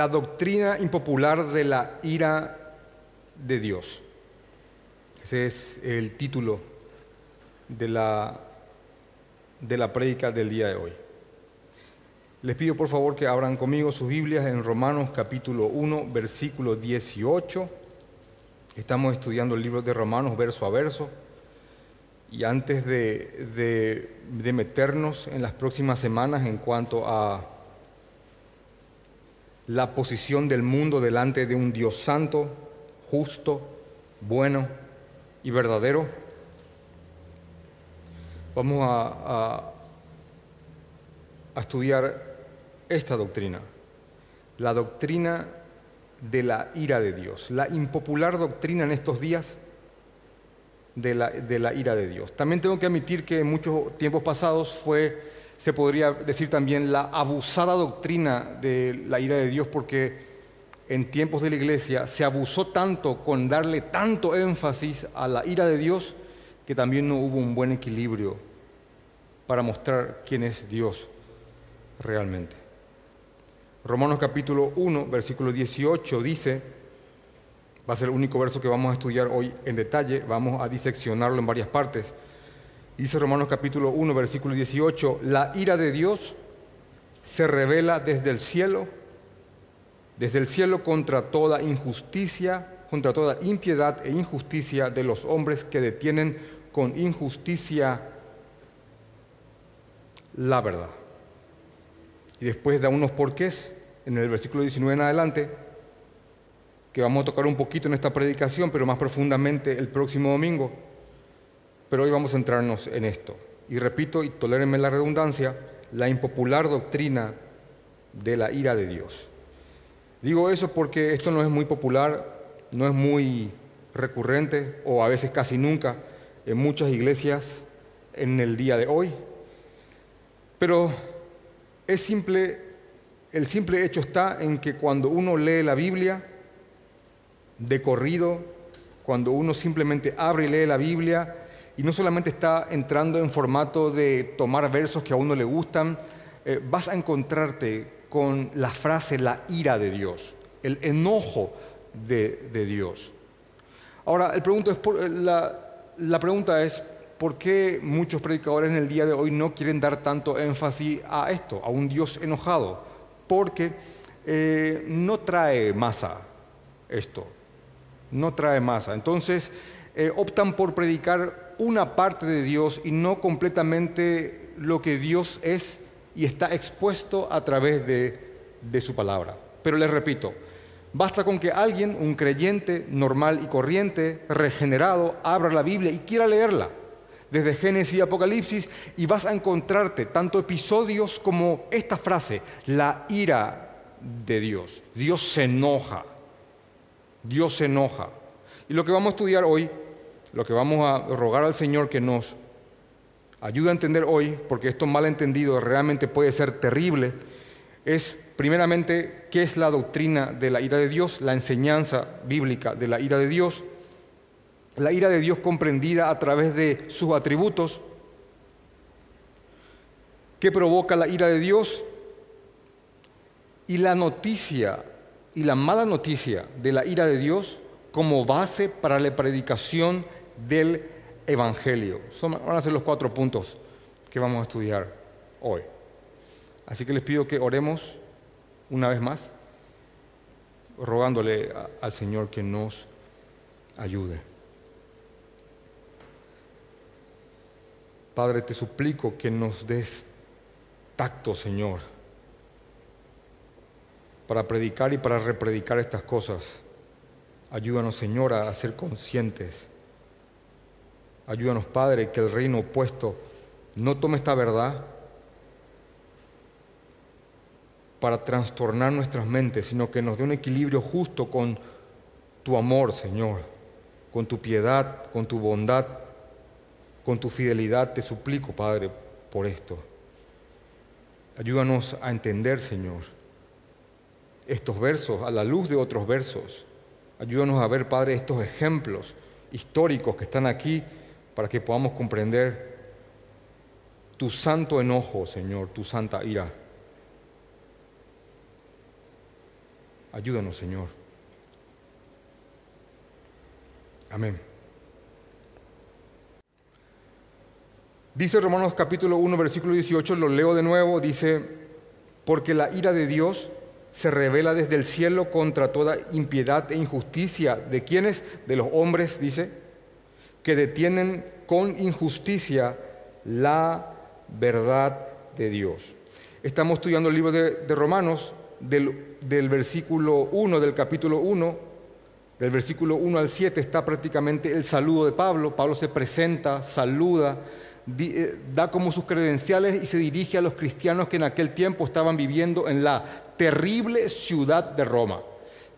la doctrina impopular de la ira de Dios. Ese es el título de la, de la prédica del día de hoy. Les pido por favor que abran conmigo sus Biblias en Romanos capítulo 1, versículo 18. Estamos estudiando el libro de Romanos verso a verso. Y antes de, de meternos en las próximas semanas en cuanto a la posición del mundo delante de un Dios santo, justo, bueno y verdadero, vamos a, estudiar esta doctrina, la doctrina de la ira de Dios, la impopular doctrina en estos días de la, de la, ira de Dios. También tengo que admitir que en muchos tiempos pasados fue se podría decir también la abusada doctrina de la ira de Dios, porque en tiempos de la iglesia se abusó tanto con darle tanto énfasis a la ira de Dios que también no hubo un buen equilibrio para mostrar quién es Dios realmente. Romanos capítulo 1, versículo 18 dice, va a ser el único verso que vamos a estudiar hoy en detalle, vamos a diseccionarlo en varias partes. Dice Romanos capítulo 1, versículo 18, la ira de Dios se revela desde el cielo, desde el cielo contra toda injusticia, contra toda impiedad e injusticia de los hombres que detienen con injusticia la verdad. Y después da unos porqués en el versículo 19 en adelante, que vamos a tocar un poquito en esta predicación, pero más profundamente el próximo domingo. Pero hoy vamos a centrarnos en esto. Y repito, y tolérenme la redundancia, la impopular doctrina de la ira de Dios. Digo eso porque esto no es muy popular, no es muy recurrente o a veces casi nunca en muchas iglesias en el día de hoy. Pero es simple, el simple hecho está en que cuando uno lee la Biblia de corrido, cuando uno simplemente abre y lee la Biblia, y no solamente está entrando en formato de tomar versos que a uno le gustan, eh, vas a encontrarte con la frase la ira de Dios, el enojo de, Dios. Ahora, el es eh, la, pregunta es, ¿por qué muchos predicadores en el día de hoy no quieren dar tanto énfasis a esto, a un Dios enojado? Porque eh, no trae masa esto, no trae masa. Entonces, optan por predicar una parte de Dios y no completamente lo que Dios es y está expuesto a través de, su palabra. Pero les repito, basta con que alguien, un creyente normal y corriente, regenerado, abra la Biblia y quiera leerla desde Génesis y Apocalipsis y vas a encontrarte tanto episodios como esta frase, la ira de Dios. Dios se enoja. Dios se enoja. Y lo que vamos a estudiar hoy lo que vamos a rogar al Señor que nos ayude a entender hoy, porque esto mal entendido realmente puede ser terrible, es primeramente qué es la doctrina de la ira de Dios, la enseñanza bíblica de la ira de Dios, la ira de Dios comprendida a través de sus atributos, qué provoca la ira de Dios y la noticia y la mala noticia de la ira de Dios como base para la predicación del Evangelio. Son, van a ser los cuatro puntos que vamos a estudiar hoy. Así que les pido que oremos una vez más, rogándole al Señor que nos ayude. Padre, te suplico que nos des tacto, Señor, para predicar y para repredicar estas cosas. Ayúdanos, Señor, a ser conscientes Ayúdanos, Padre, que el reino opuesto no tome esta verdad para trastornar nuestras mentes, sino que nos dé un equilibrio justo con tu amor, Señor, con tu piedad, con tu bondad, con tu fidelidad. Te suplico, Padre, por esto. Ayúdanos a entender, Señor, estos versos a la luz de otros versos. Ayúdanos a ver, Padre, estos ejemplos históricos que están aquí para que podamos comprender tu santo enojo, Señor, tu santa ira. Ayúdanos, Señor. Amén. Dice Romanos capítulo 1, versículo 18, lo leo de nuevo, dice, porque la ira de Dios se revela desde el cielo contra toda impiedad e injusticia. ¿De quienes? De los hombres, dice, que detienen con injusticia la verdad de Dios. Estamos estudiando el libro de, Romanos del, del, versículo 1, del capítulo 1, del versículo 1 al 7 está prácticamente el saludo de Pablo. Pablo se presenta, saluda, eh, da como sus credenciales y se dirige a los cristianos que en aquel tiempo estaban viviendo en la terrible ciudad de Roma,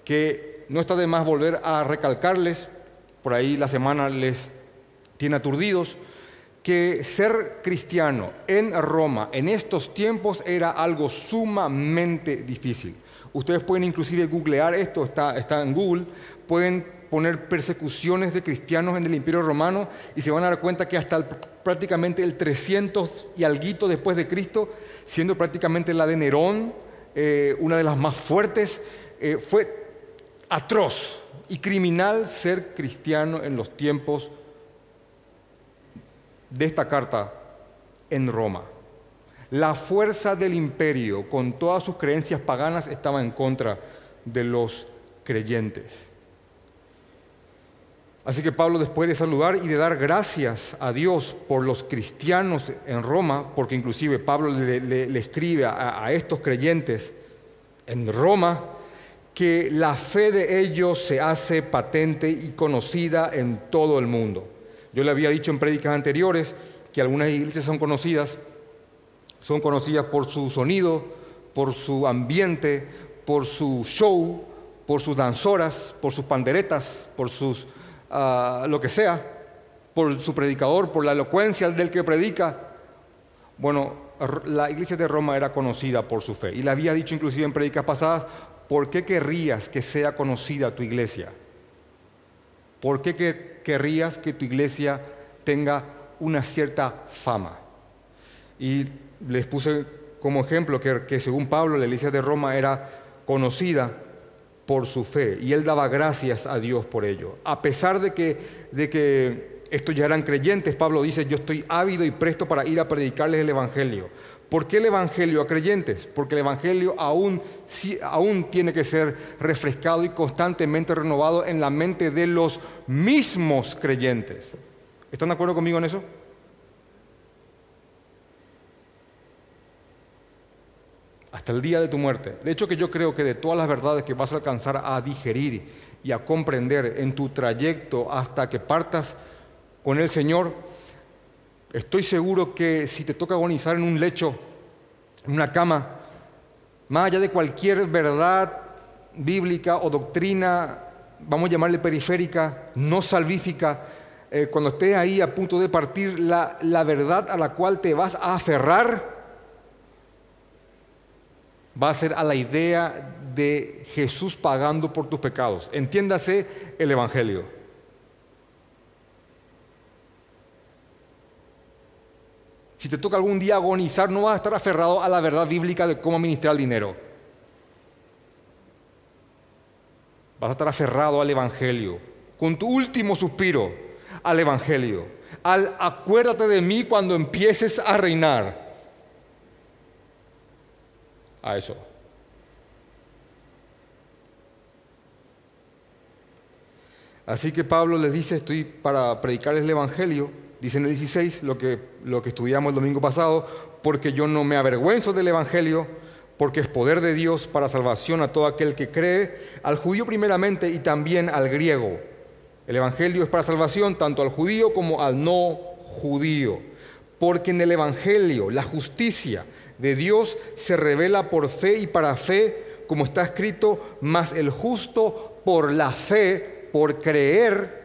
que no está de más volver a recalcarles, por ahí la semana les tiene aturdidos, que ser cristiano en Roma en estos tiempos era algo sumamente difícil. Ustedes pueden inclusive googlear esto, está, está en Google, pueden poner persecuciones de cristianos en el Imperio Romano y se van a dar cuenta que hasta prácticamente el 300 y alguito después de Cristo, siendo prácticamente la de Nerón, eh, una de las más fuertes, eh, fue atroz y criminal ser cristiano en los tiempos de esta carta en Roma. La fuerza del imperio, con todas sus creencias paganas, estaba en contra de los creyentes. Así que Pablo, después de saludar y de dar gracias a Dios por los cristianos en Roma, porque inclusive Pablo le, escribe a, estos creyentes en Roma, que la fe de ellos se hace patente y conocida en todo el mundo. Yo le había dicho en prédicas anteriores que algunas iglesias son conocidas, son conocidas por su sonido, por su ambiente, por su show, por sus danzoras, por sus panderetas, por sus lo que sea, por su predicador, por la elocuencia del que predica. Bueno, la iglesia de Roma era conocida por su fe. Y le había dicho inclusive en predicas pasadas, ¿por qué querrías que sea conocida tu iglesia? ¿Por qué querrías que tu iglesia tenga una cierta fama? Y les puse como ejemplo que, que según Pablo la iglesia de Roma era conocida por su fe y él daba gracias a Dios por ello. A pesar de que, de que estos ya eran creyentes, Pablo dice, yo estoy ávido y presto para ir a predicarles el Evangelio. ¿Por qué el Evangelio a creyentes? Porque el Evangelio aún, aún tiene que ser refrescado y constantemente renovado en la mente de los mismos creyentes. ¿Están de acuerdo conmigo en eso? hasta el día de tu muerte. De hecho que yo creo que de todas las verdades que vas a alcanzar a digerir y a comprender en tu trayecto hasta que partas con el Señor, estoy seguro que si te toca agonizar en un lecho, en una cama, más allá de cualquier verdad bíblica o doctrina, vamos a llamarle periférica, no salvífica, eh, cuando estés ahí a punto de partir, la, la verdad a la cual te vas a aferrar, va a ser a la idea de Jesús pagando por tus pecados. Entiéndase el Evangelio. Te toca algún día agonizar, no vas a estar aferrado a la verdad bíblica de cómo administrar el dinero. Vas a estar aferrado al Evangelio, con tu último suspiro, al Evangelio. Al acuérdate de mí cuando empieces a reinar a eso. Así que Pablo les dice, estoy para predicarles el Evangelio, dice en el 16, lo que, lo que estudiamos el domingo pasado, porque yo no me avergüenzo del Evangelio, porque es poder de Dios para salvación a todo aquel que cree, al judío primeramente y también al griego. El Evangelio es para salvación tanto al judío como al no judío, porque en el Evangelio la justicia, de Dios se revela por fe y para fe, como está escrito, mas el justo por la fe, por creer,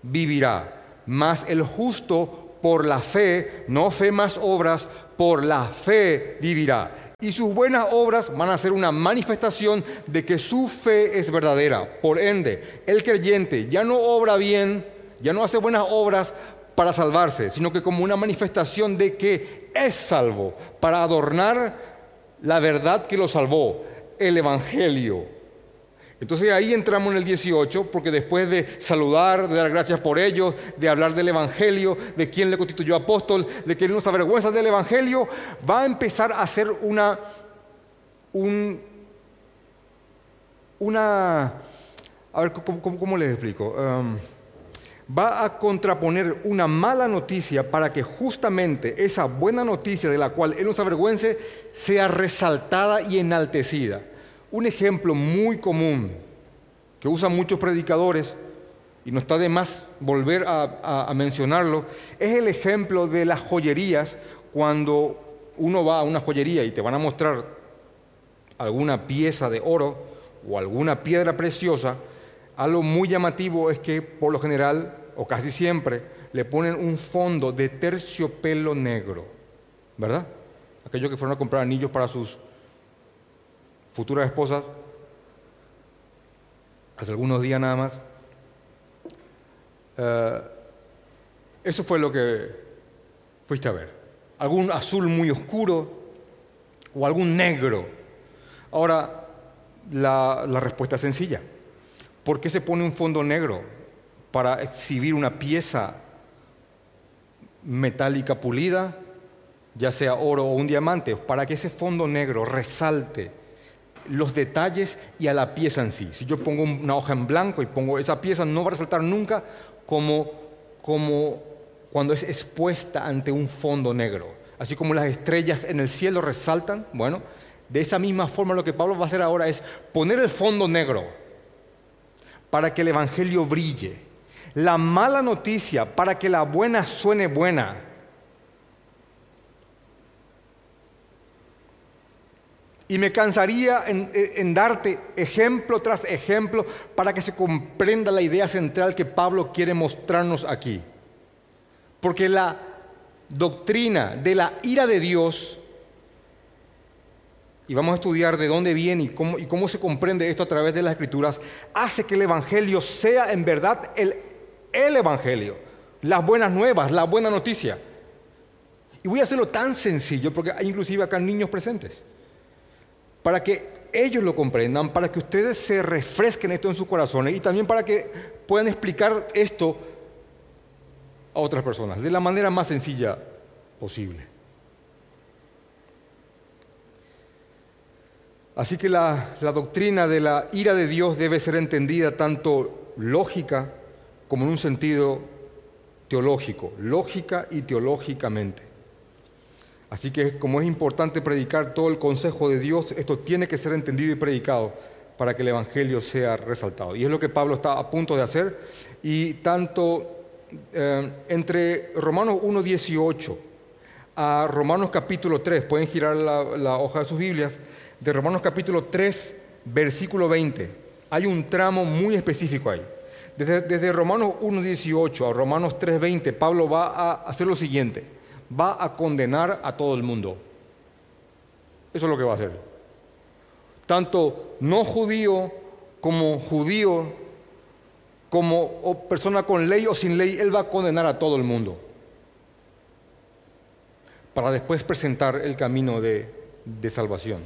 vivirá. Mas el justo por la fe, no fe más obras, por la fe vivirá. Y sus buenas obras van a ser una manifestación de que su fe es verdadera. Por ende, el creyente ya no obra bien, ya no hace buenas obras para salvarse, sino que como una manifestación de que es salvo, para adornar la verdad que lo salvó, el Evangelio. Entonces ahí entramos en el 18, porque después de saludar, de dar gracias por ellos, de hablar del Evangelio, de quién le constituyó apóstol, de que él nos avergüenza del Evangelio, va a empezar a hacer una, una, a ver, ¿cómo, les explico? Va a contraponer una mala noticia para que justamente esa buena noticia de la cual él nos avergüence sea resaltada y enaltecida. Un ejemplo muy común que usan muchos predicadores, y no está de más volver a, mencionarlo, es el ejemplo de las joyerías cuando uno va a una joyería y te van a mostrar alguna pieza de oro o alguna piedra preciosa, algo muy llamativo es que por lo general, o casi siempre, le ponen un fondo de terciopelo negro, ¿verdad? Aquellos que fueron a comprar anillos para sus futuras esposas, hace algunos días nada más. Eh, eso fue lo que fuiste a ver. Algún azul muy oscuro o algún negro. Ahora, la, la respuesta es sencilla. ¿Por qué se pone un fondo negro para exhibir una pieza metálica pulida, ya sea oro o un diamante? Para que ese fondo negro resalte los detalles y a la pieza en sí. Si yo pongo una hoja en blanco y pongo esa pieza, no va a resaltar nunca como, como cuando es expuesta ante un fondo negro. Así como las estrellas en el cielo resaltan, bueno, de esa misma forma lo que Pablo va a hacer ahora es poner el fondo negro para que el Evangelio brille. La mala noticia para que la buena suene buena Y me cansaría en, darte ejemplo tras ejemplo para que se comprenda la idea central que Pablo quiere mostrarnos aquí. Porque la doctrina de la ira de Dios, y vamos a estudiar de dónde viene y cómo, y cómo se comprende esto a través de las escrituras, hace que el Evangelio sea en verdad el, el Evangelio, las buenas nuevas, la buena noticia. Y voy a hacerlo tan sencillo porque hay inclusive acá niños presentes para que ellos lo comprendan, para que ustedes se refresquen esto en sus corazones y también para que puedan explicar esto a otras personas de la manera más sencilla posible. Así que la, la, doctrina de la ira de Dios debe ser entendida tanto lógica como en un sentido teológico, lógica y teológicamente. Así que como es importante predicar todo el consejo de Dios, esto tiene que ser entendido y predicado para que el Evangelio sea resaltado. Y es lo que Pablo está a punto de hacer. Y tanto eh, entre Romanos 1.18 a Romanos capítulo 3, pueden girar la, hoja de sus Biblias, de Romanos capítulo 3, versículo 20, hay un tramo muy específico ahí. Desde, desde Romanos 1.18 a Romanos 3.20, Pablo va a hacer lo siguiente va a condenar a todo el mundo. Eso es lo que va a hacer. Tanto no judío como judío, como persona con ley o sin ley, Él va a condenar a todo el mundo. Para después presentar el camino de, salvación.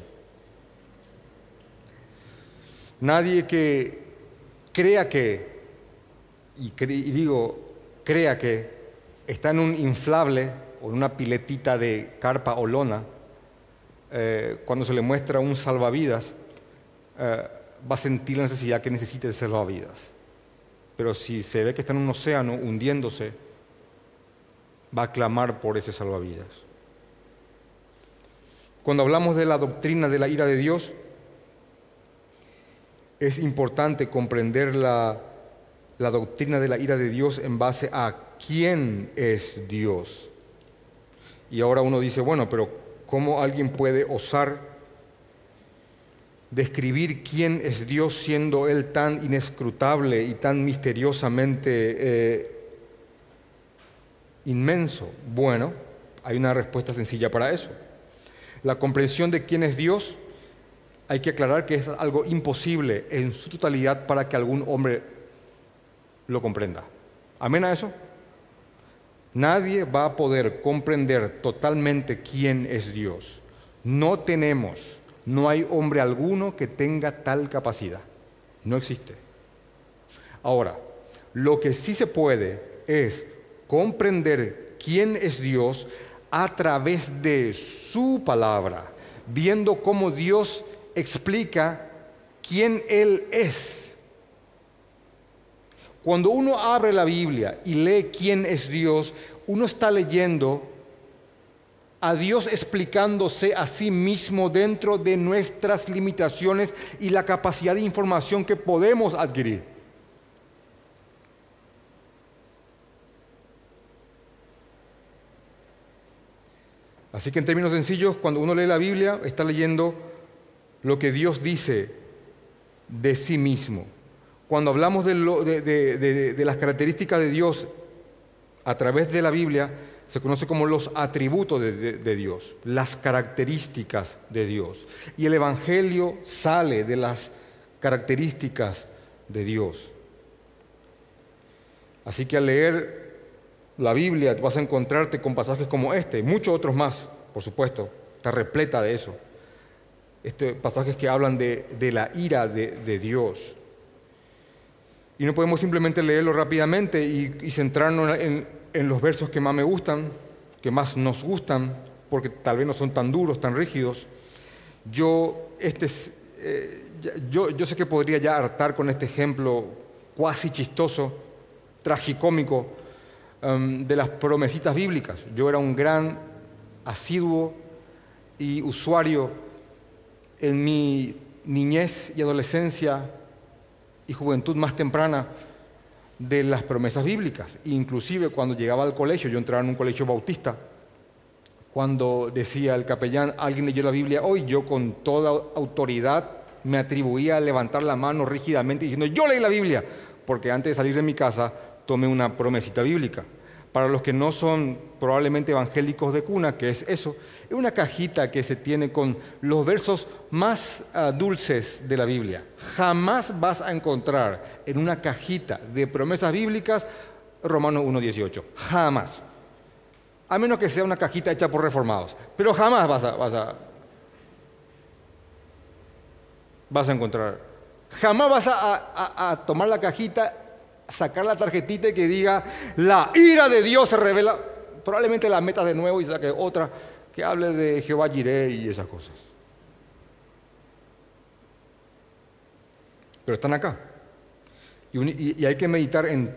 Nadie que crea que, y, y digo, crea que está en un inflable o en una piletita de carpa o lona, eh, cuando se le muestra un salvavidas, eh, va a sentir la necesidad que necesite de salvavidas. Pero si se ve que está en un océano hundiéndose, va a clamar por ese salvavidas. Cuando hablamos de la doctrina de la ira de Dios, es importante comprender la, la doctrina de la ira de Dios en base a quién es Dios. Y ahora uno dice, bueno, pero ¿cómo alguien puede osar describir quién es Dios siendo Él tan inescrutable y tan misteriosamente eh, inmenso? Bueno, hay una respuesta sencilla para eso. La comprensión de quién es Dios, hay que aclarar que es algo imposible en su totalidad para que algún hombre lo comprenda. ¿Amén a eso? Nadie va a poder comprender totalmente quién es Dios. No tenemos, no hay hombre alguno que tenga tal capacidad. No existe. Ahora, lo que sí se puede es comprender quién es Dios a través de su palabra, viendo cómo Dios explica quién Él es. Cuando uno abre la Biblia y lee quién es Dios, uno está leyendo a Dios explicándose a sí mismo dentro de nuestras limitaciones y la capacidad de información que podemos adquirir. Así que en términos sencillos, cuando uno lee la Biblia, está leyendo lo que Dios dice de sí mismo. Cuando hablamos de, las características de Dios a través de la Biblia, se conoce como los atributos de, Dios, las características de Dios. Y el Evangelio sale de las características de Dios. Así que al leer la Biblia vas a encontrarte con pasajes como este, y muchos otros más, por supuesto, está repleta de eso. Este, pasajes que hablan de, la ira de, Dios. Y no podemos simplemente leerlo rápidamente y centrarnos en, en los versos que más me gustan, que más nos gustan, porque tal vez no son tan duros, tan rígidos. Yo, este, eh, yo, yo sé que podría ya hartar con este ejemplo cuasi chistoso, tragicómico, um, de las promesitas bíblicas. Yo era un gran asiduo y usuario en mi niñez y adolescencia y juventud más temprana de las promesas bíblicas. Inclusive cuando llegaba al colegio, yo entraba en un colegio bautista, cuando decía el capellán, alguien leyó la Biblia hoy, yo con toda autoridad me atribuía a levantar la mano rígidamente diciendo, yo leí la Biblia, porque antes de salir de mi casa tomé una promesita bíblica. Para los que no son probablemente evangélicos de cuna, que es eso, es una cajita que se tiene con los versos más ah, dulces de la Biblia. Jamás vas a encontrar en una cajita de promesas bíblicas Romanos 1.18. Jamás. A menos que sea una cajita hecha por reformados. Pero jamás vas a, vas a, vas a encontrar. Jamás vas a tomar la cajita sacar la tarjetita que diga, la ira de Dios se revela, probablemente la meta de nuevo y saque otra que hable de Jehová Jireh y esas cosas. Pero están acá. Y, hay que meditar en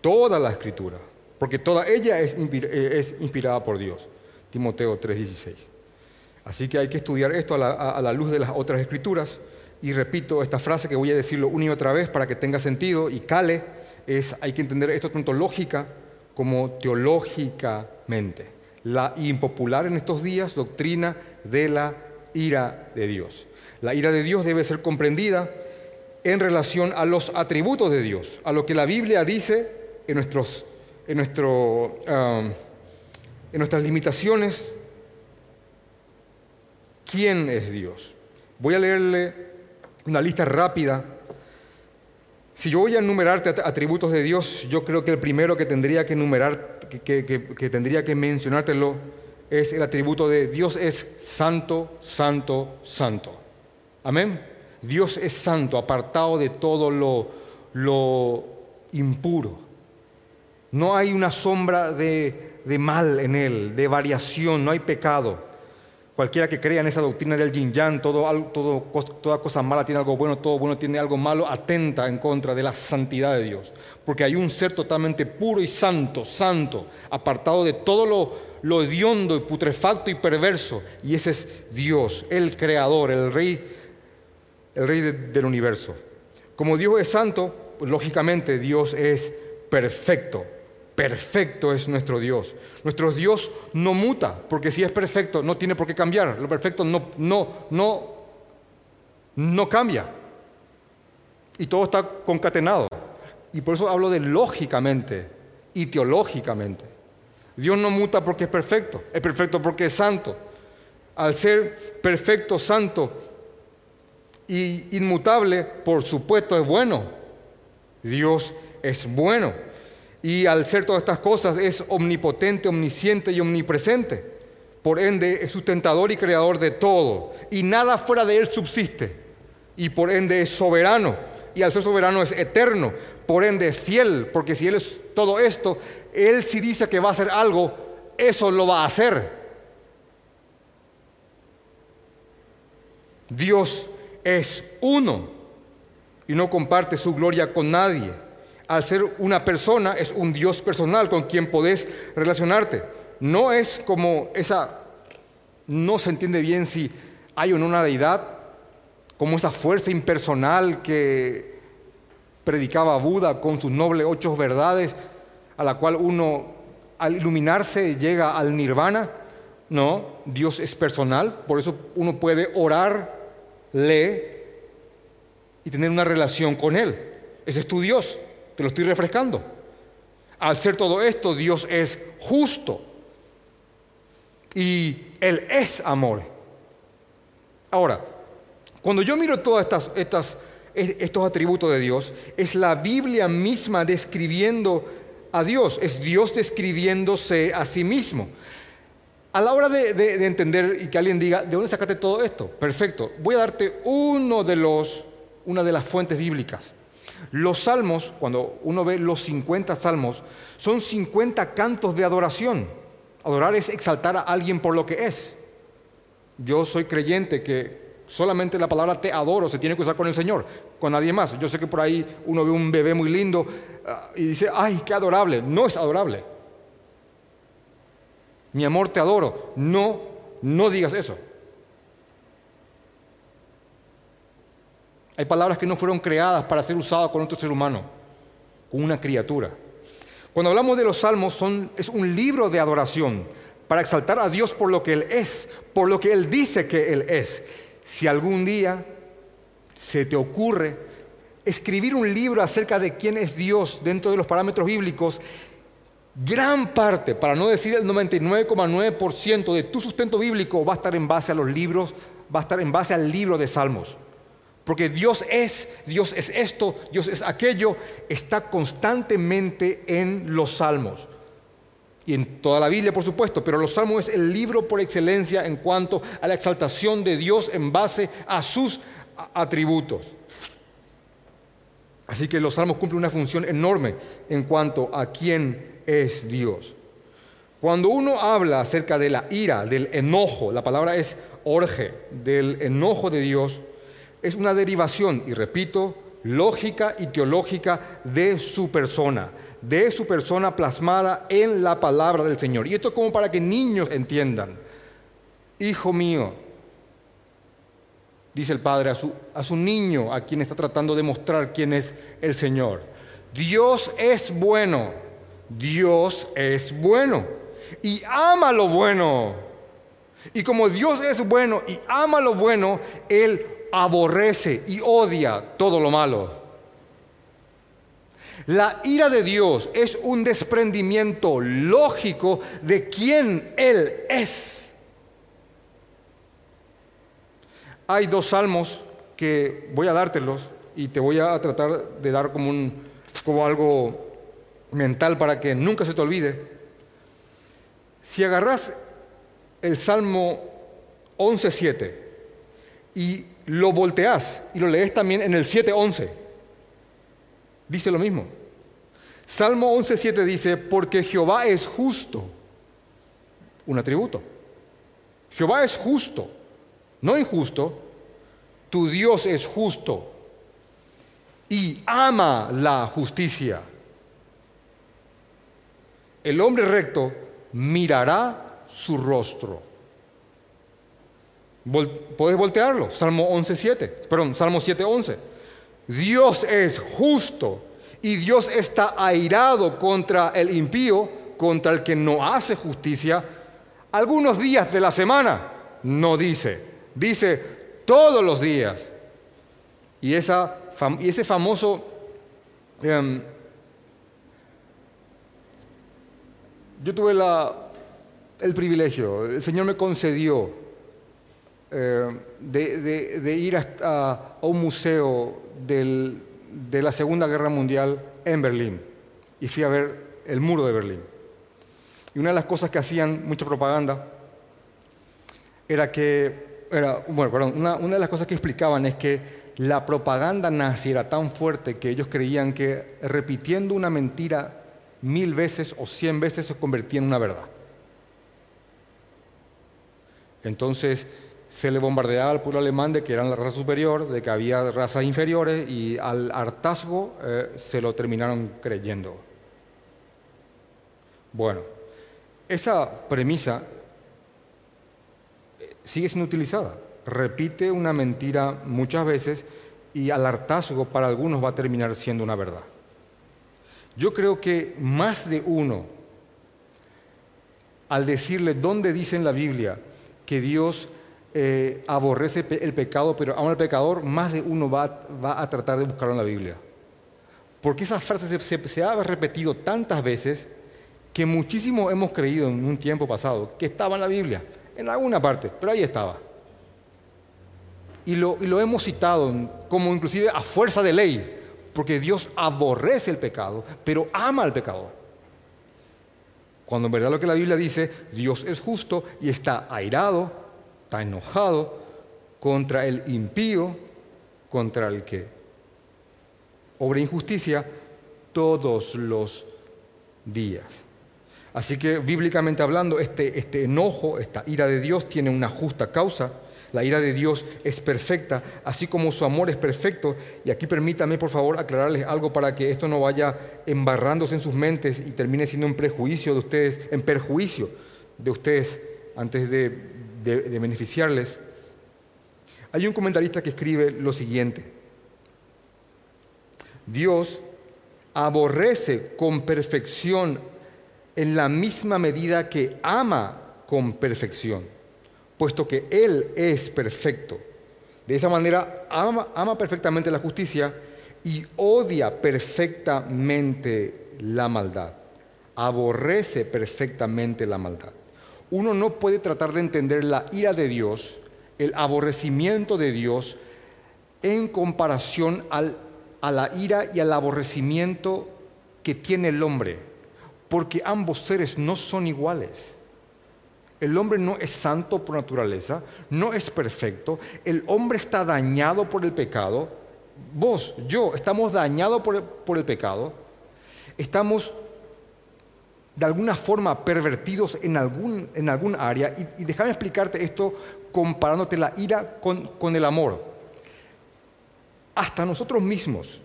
toda la escritura, porque toda ella es, es inspirada por Dios. Timoteo 3:16. Así que hay que estudiar esto a la, a la luz de las otras escrituras. Y repito esta frase que voy a decirlo una y otra vez para que tenga sentido y cale es, hay que entender esto tanto lógica como teológicamente. La impopular en estos días doctrina de la ira de Dios. La ira de Dios debe ser comprendida en relación a los atributos de Dios, a lo que la Biblia dice en, nuestros, en, nuestro, um, en nuestras limitaciones. ¿Quién es Dios? Voy a leerle una lista rápida si yo voy a enumerarte atributos de Dios, yo creo que el primero que tendría que enumerar, que, tendría que mencionártelo, es el atributo de Dios es santo, santo, santo. Amén. Dios es santo, apartado de todo lo, impuro. No hay una sombra de mal en él, de variación, no hay pecado. Cualquiera que crea en esa doctrina del yin yang, todo, toda cosa mala tiene algo bueno, todo bueno tiene algo malo, atenta en contra de la santidad de Dios. Porque hay un ser totalmente puro y santo, santo, apartado de todo lo, lo hediondo y putrefacto y perverso. Y ese es Dios, el creador, el rey, el rey del universo. Como Dios es santo, pues, lógicamente Dios es perfecto. Perfecto es nuestro Dios. Nuestro Dios no muta, porque si es perfecto no tiene por qué cambiar. Lo perfecto no, no, no, no cambia. Y todo está concatenado. Y por eso hablo de lógicamente y teológicamente. Dios no muta porque es perfecto, es perfecto porque es santo. Al ser perfecto, santo y inmutable, por supuesto es bueno. Dios es bueno. Y al ser todas estas cosas es omnipotente, omnisciente y omnipresente. Por ende es sustentador y creador de todo. Y nada fuera de él subsiste. Y por ende es soberano. y al ser soberano es eterno, por ende fiel, porque si Él es todo esto, Él si dice que va a hacer algo, eso lo va a hacer. Dios es uno y no comparte su gloria con nadie. Al ser una persona es un Dios personal con quien podés relacionarte. No es como esa, no se entiende bien si hay o no una deidad, como esa fuerza impersonal que predicaba Buda con sus nobles ocho verdades, a la cual uno al iluminarse llega al nirvana. No, Dios es personal, por eso uno puede orar, leer y tener una relación con Él. Ese es tu Dios, te lo estoy refrescando. Al ser todo esto, Dios es justo y Él es amor. Ahora, cuando yo miro todos estos atributos de Dios, es la Biblia misma describiendo a Dios, es Dios describiéndose a sí mismo. A la hora de, entender y que alguien diga, ¿de dónde sacaste todo esto? Perfecto. Voy a darte uno de los, una de las fuentes bíblicas. Los salmos, cuando uno ve los 50 salmos, son 50 cantos de adoración. Adorar es exaltar a alguien por lo que es. Yo soy creyente que Solamente la palabra te adoro se tiene que usar con el Señor, con nadie más. Yo sé que por ahí uno ve un bebé muy lindo ah, y dice, ay, qué adorable. No es adorable. Mi amor, te adoro. No, no digas eso. Hay palabras que no fueron creadas para ser usadas con otro ser humano, con una criatura. Cuando hablamos de los salmos, son, es un libro de adoración para exaltar a Dios por lo que Él es, por lo que Él dice que Él es si algún día se te ocurre escribir un libro acerca de quién es Dios dentro de los parámetros bíblicos, gran parte, para no decir el 99,9% de tu sustento bíblico va a estar en base a los libros, va a estar en base al libro de Salmos. Porque Dios es, Dios es esto, Dios es aquello, está constantemente en los salmos y en toda la Biblia, por supuesto, pero los Salmos es el libro por excelencia en cuanto a la exaltación de Dios en base a sus atributos. Así que los Salmos cumplen una función enorme en cuanto a quién es Dios. Cuando uno habla acerca de la ira, del enojo, la palabra es orge, del enojo de Dios, es una derivación, y repito, lógica y teológica de su persona de su persona plasmada en la palabra del Señor. Y esto es como para que niños entiendan. Hijo mío, dice el Padre a su, a su niño, a quien está tratando de mostrar quién es el Señor. Dios es bueno, Dios es bueno y ama lo bueno. Y como Dios es bueno y ama lo bueno, Él aborrece y odia todo lo malo. La ira de Dios es un desprendimiento lógico de quién Él es. Hay dos salmos que voy a dártelos y te voy a tratar de dar como, un, como algo mental para que nunca se te olvide. Si agarras el Salmo 11.7 y lo volteas y lo lees también en el 7.11, dice lo mismo. Salmo 11.7 dice, porque Jehová es justo, un atributo. Jehová es justo, no injusto, tu Dios es justo y ama la justicia. El hombre recto mirará su rostro. Puedes voltearlo, Salmo 11.7, perdón, Salmo 7.11. Dios es justo y Dios está airado contra el impío, contra el que no hace justicia, algunos días de la semana, no dice, dice todos los días. Y, ese famoso... Em, yo tuve el privilegio, el Señor me concedió eh, de, ir a un museo de la Segunda Guerra Mundial en Berlín y fui a ver el muro de Berlín. Y una de las cosas que hacían mucha propaganda era que, era, bueno, perdón, una, una de las cosas que explicaban es que la propaganda nazi era tan fuerte que ellos creían que repitiendo una mentira mil veces o cien veces se convertía en una verdad. Entonces se le bombardeaba al pueblo alemán de que eran la raza superior, de que había razas inferiores y al hartazgo eh, se lo terminaron creyendo. Bueno, esa premisa eh, sigue siendo utilizada. Repite una mentira muchas veces y al hartazgo para algunos va a terminar siendo una verdad. Yo creo que más de uno, al decirle dónde dice en la Biblia que Dios eh, aborrece el pecado, pero ama al pecador, más de uno va, a tratar de buscarlo en la Biblia. Porque esa frase se, ha repetido tantas veces que muchísimo hemos creído en un tiempo pasado que estaba en la Biblia, en alguna parte, pero ahí estaba. Y lo, y lo hemos citado como inclusive a fuerza de ley, porque Dios aborrece el pecado, pero ama al pecador. Cuando en verdad lo que la Biblia dice, Dios es justo y está airado, está enojado contra el impío, contra el que obra injusticia todos los días. Así que bíblicamente hablando, este, este enojo, esta ira de Dios tiene una justa causa la ira de Dios es perfecta, así como su amor es perfecto. Y aquí permítanme, por favor, aclararles algo para que esto no vaya embarrándose en sus mentes y termine siendo un prejuicio de ustedes, en perjuicio de ustedes antes de, de beneficiarles. Hay un comentarista que escribe lo siguiente. Dios aborrece con perfección en la misma medida que ama con perfección puesto que Él es perfecto. De esa manera ama, perfectamente la justicia y odia perfectamente la maldad. Aborrece perfectamente la maldad. Uno no puede tratar de entender la ira de Dios, el aborrecimiento de Dios, en comparación a la ira y al aborrecimiento que tiene el hombre, porque ambos seres no son iguales. El hombre no es santo por naturaleza, no es perfecto, el hombre está dañado por el pecado, vos, yo, estamos dañados por el, pecado, estamos de alguna forma pervertidos en algún, en área, y, déjame explicarte esto comparándote la ira con, con el amor. Hasta nosotros mismos,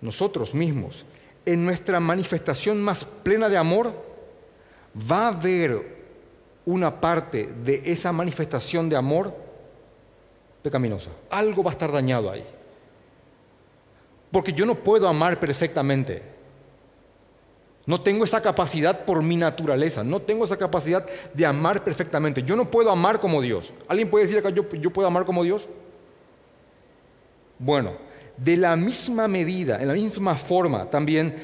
nosotros mismos, en nuestra manifestación más plena de amor, va a haber una parte de esa manifestación de amor pecaminosa. Algo va a estar dañado ahí. Porque yo no puedo amar perfectamente. No tengo esa capacidad por mi naturaleza. No tengo esa capacidad de amar perfectamente. Yo no puedo amar como Dios. ¿Alguien puede decir acá, yo, yo puedo amar como Dios? Bueno, de la misma medida, en la misma forma, también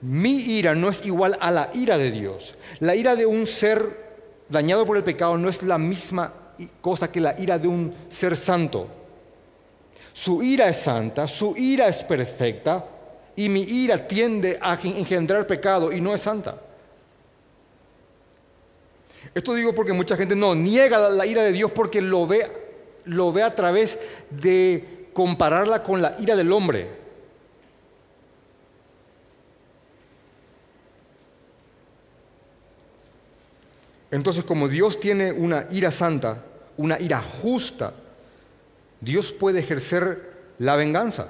mi ira no es igual a la ira de Dios. La ira de un ser dañado por el pecado no es la misma cosa que la ira de un ser santo. Su ira es santa, su ira es perfecta y mi ira tiende a engendrar pecado y no es santa. Esto digo porque mucha gente no niega la ira de Dios porque lo ve, lo ve a través de compararla con la ira del hombre. Entonces, como Dios tiene una ira santa, una ira justa, Dios puede ejercer la venganza.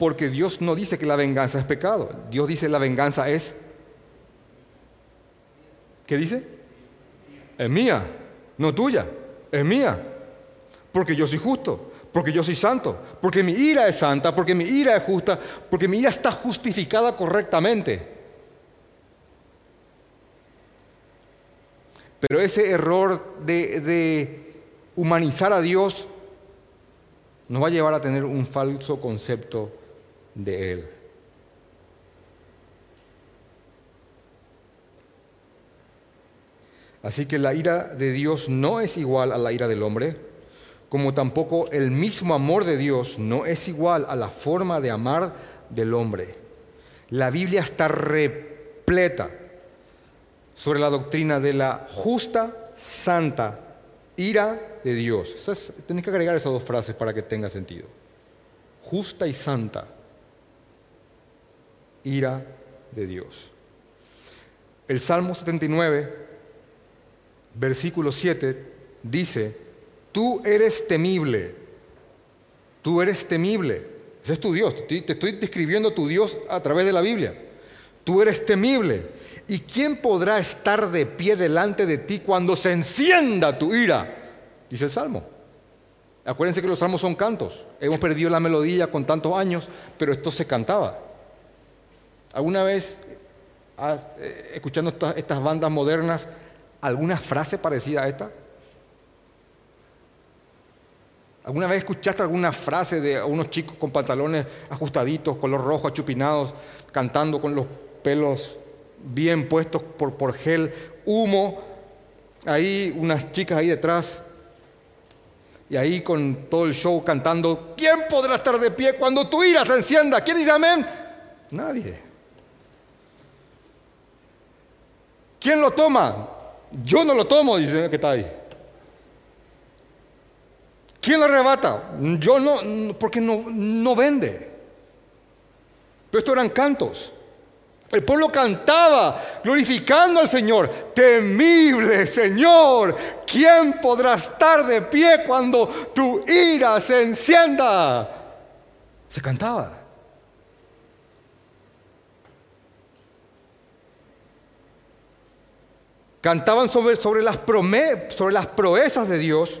Porque Dios no dice que la venganza es pecado. Dios dice la venganza es... ¿Qué dice? Es mía, no tuya, es mía. Porque yo soy justo, porque yo soy santo, porque mi ira es santa, porque mi ira es justa, porque mi ira está justificada correctamente. Pero ese error de, humanizar a Dios nos va a llevar a tener un falso concepto de Él. Así que la ira de Dios no es igual a la ira del hombre, como tampoco el mismo amor de Dios no es igual a la forma de amar del hombre. La Biblia está repleta sobre la doctrina de la justa, santa ira de Dios. Tenéis que agregar esas dos frases para que tenga sentido. justa y santa ira de Dios. El Salmo 79, versículo 7, dice, tú eres temible, tú eres temible. Ese es tu Dios, te estoy describiendo tu Dios a través de la Biblia. Tú eres temible. ¿Y quién podrá estar de pie delante de ti cuando se encienda tu ira? Dice el Salmo. Acuérdense que los salmos son cantos. Hemos perdido la melodía con tantos años, pero esto se cantaba. ¿Alguna vez, eh, escuchando estas, bandas modernas, alguna frase parecida a esta? ¿Alguna vez escuchaste alguna frase de unos chicos con pantalones ajustaditos, color rojo, achupinados, cantando con los pelos bien puestos por, por gel, humo? Ahí unas chicas ahí detrás y ahí con todo el show cantando, ¿quién podrá estar de pie cuando tu ira se encienda? ¿Quién dice amén? Nadie. ¿Quién lo toma? Yo no lo tomo, dice que está ahí. ¿Quién lo arrebata? Yo no, porque no, no vende. Pero estos eran cantos. El pueblo cantaba glorificando al Señor. Temible Señor, ¿quién podrá estar de pie cuando tu ira se encienda? Se cantaba. Cantaban sobre, sobre, las, sobre las proezas de Dios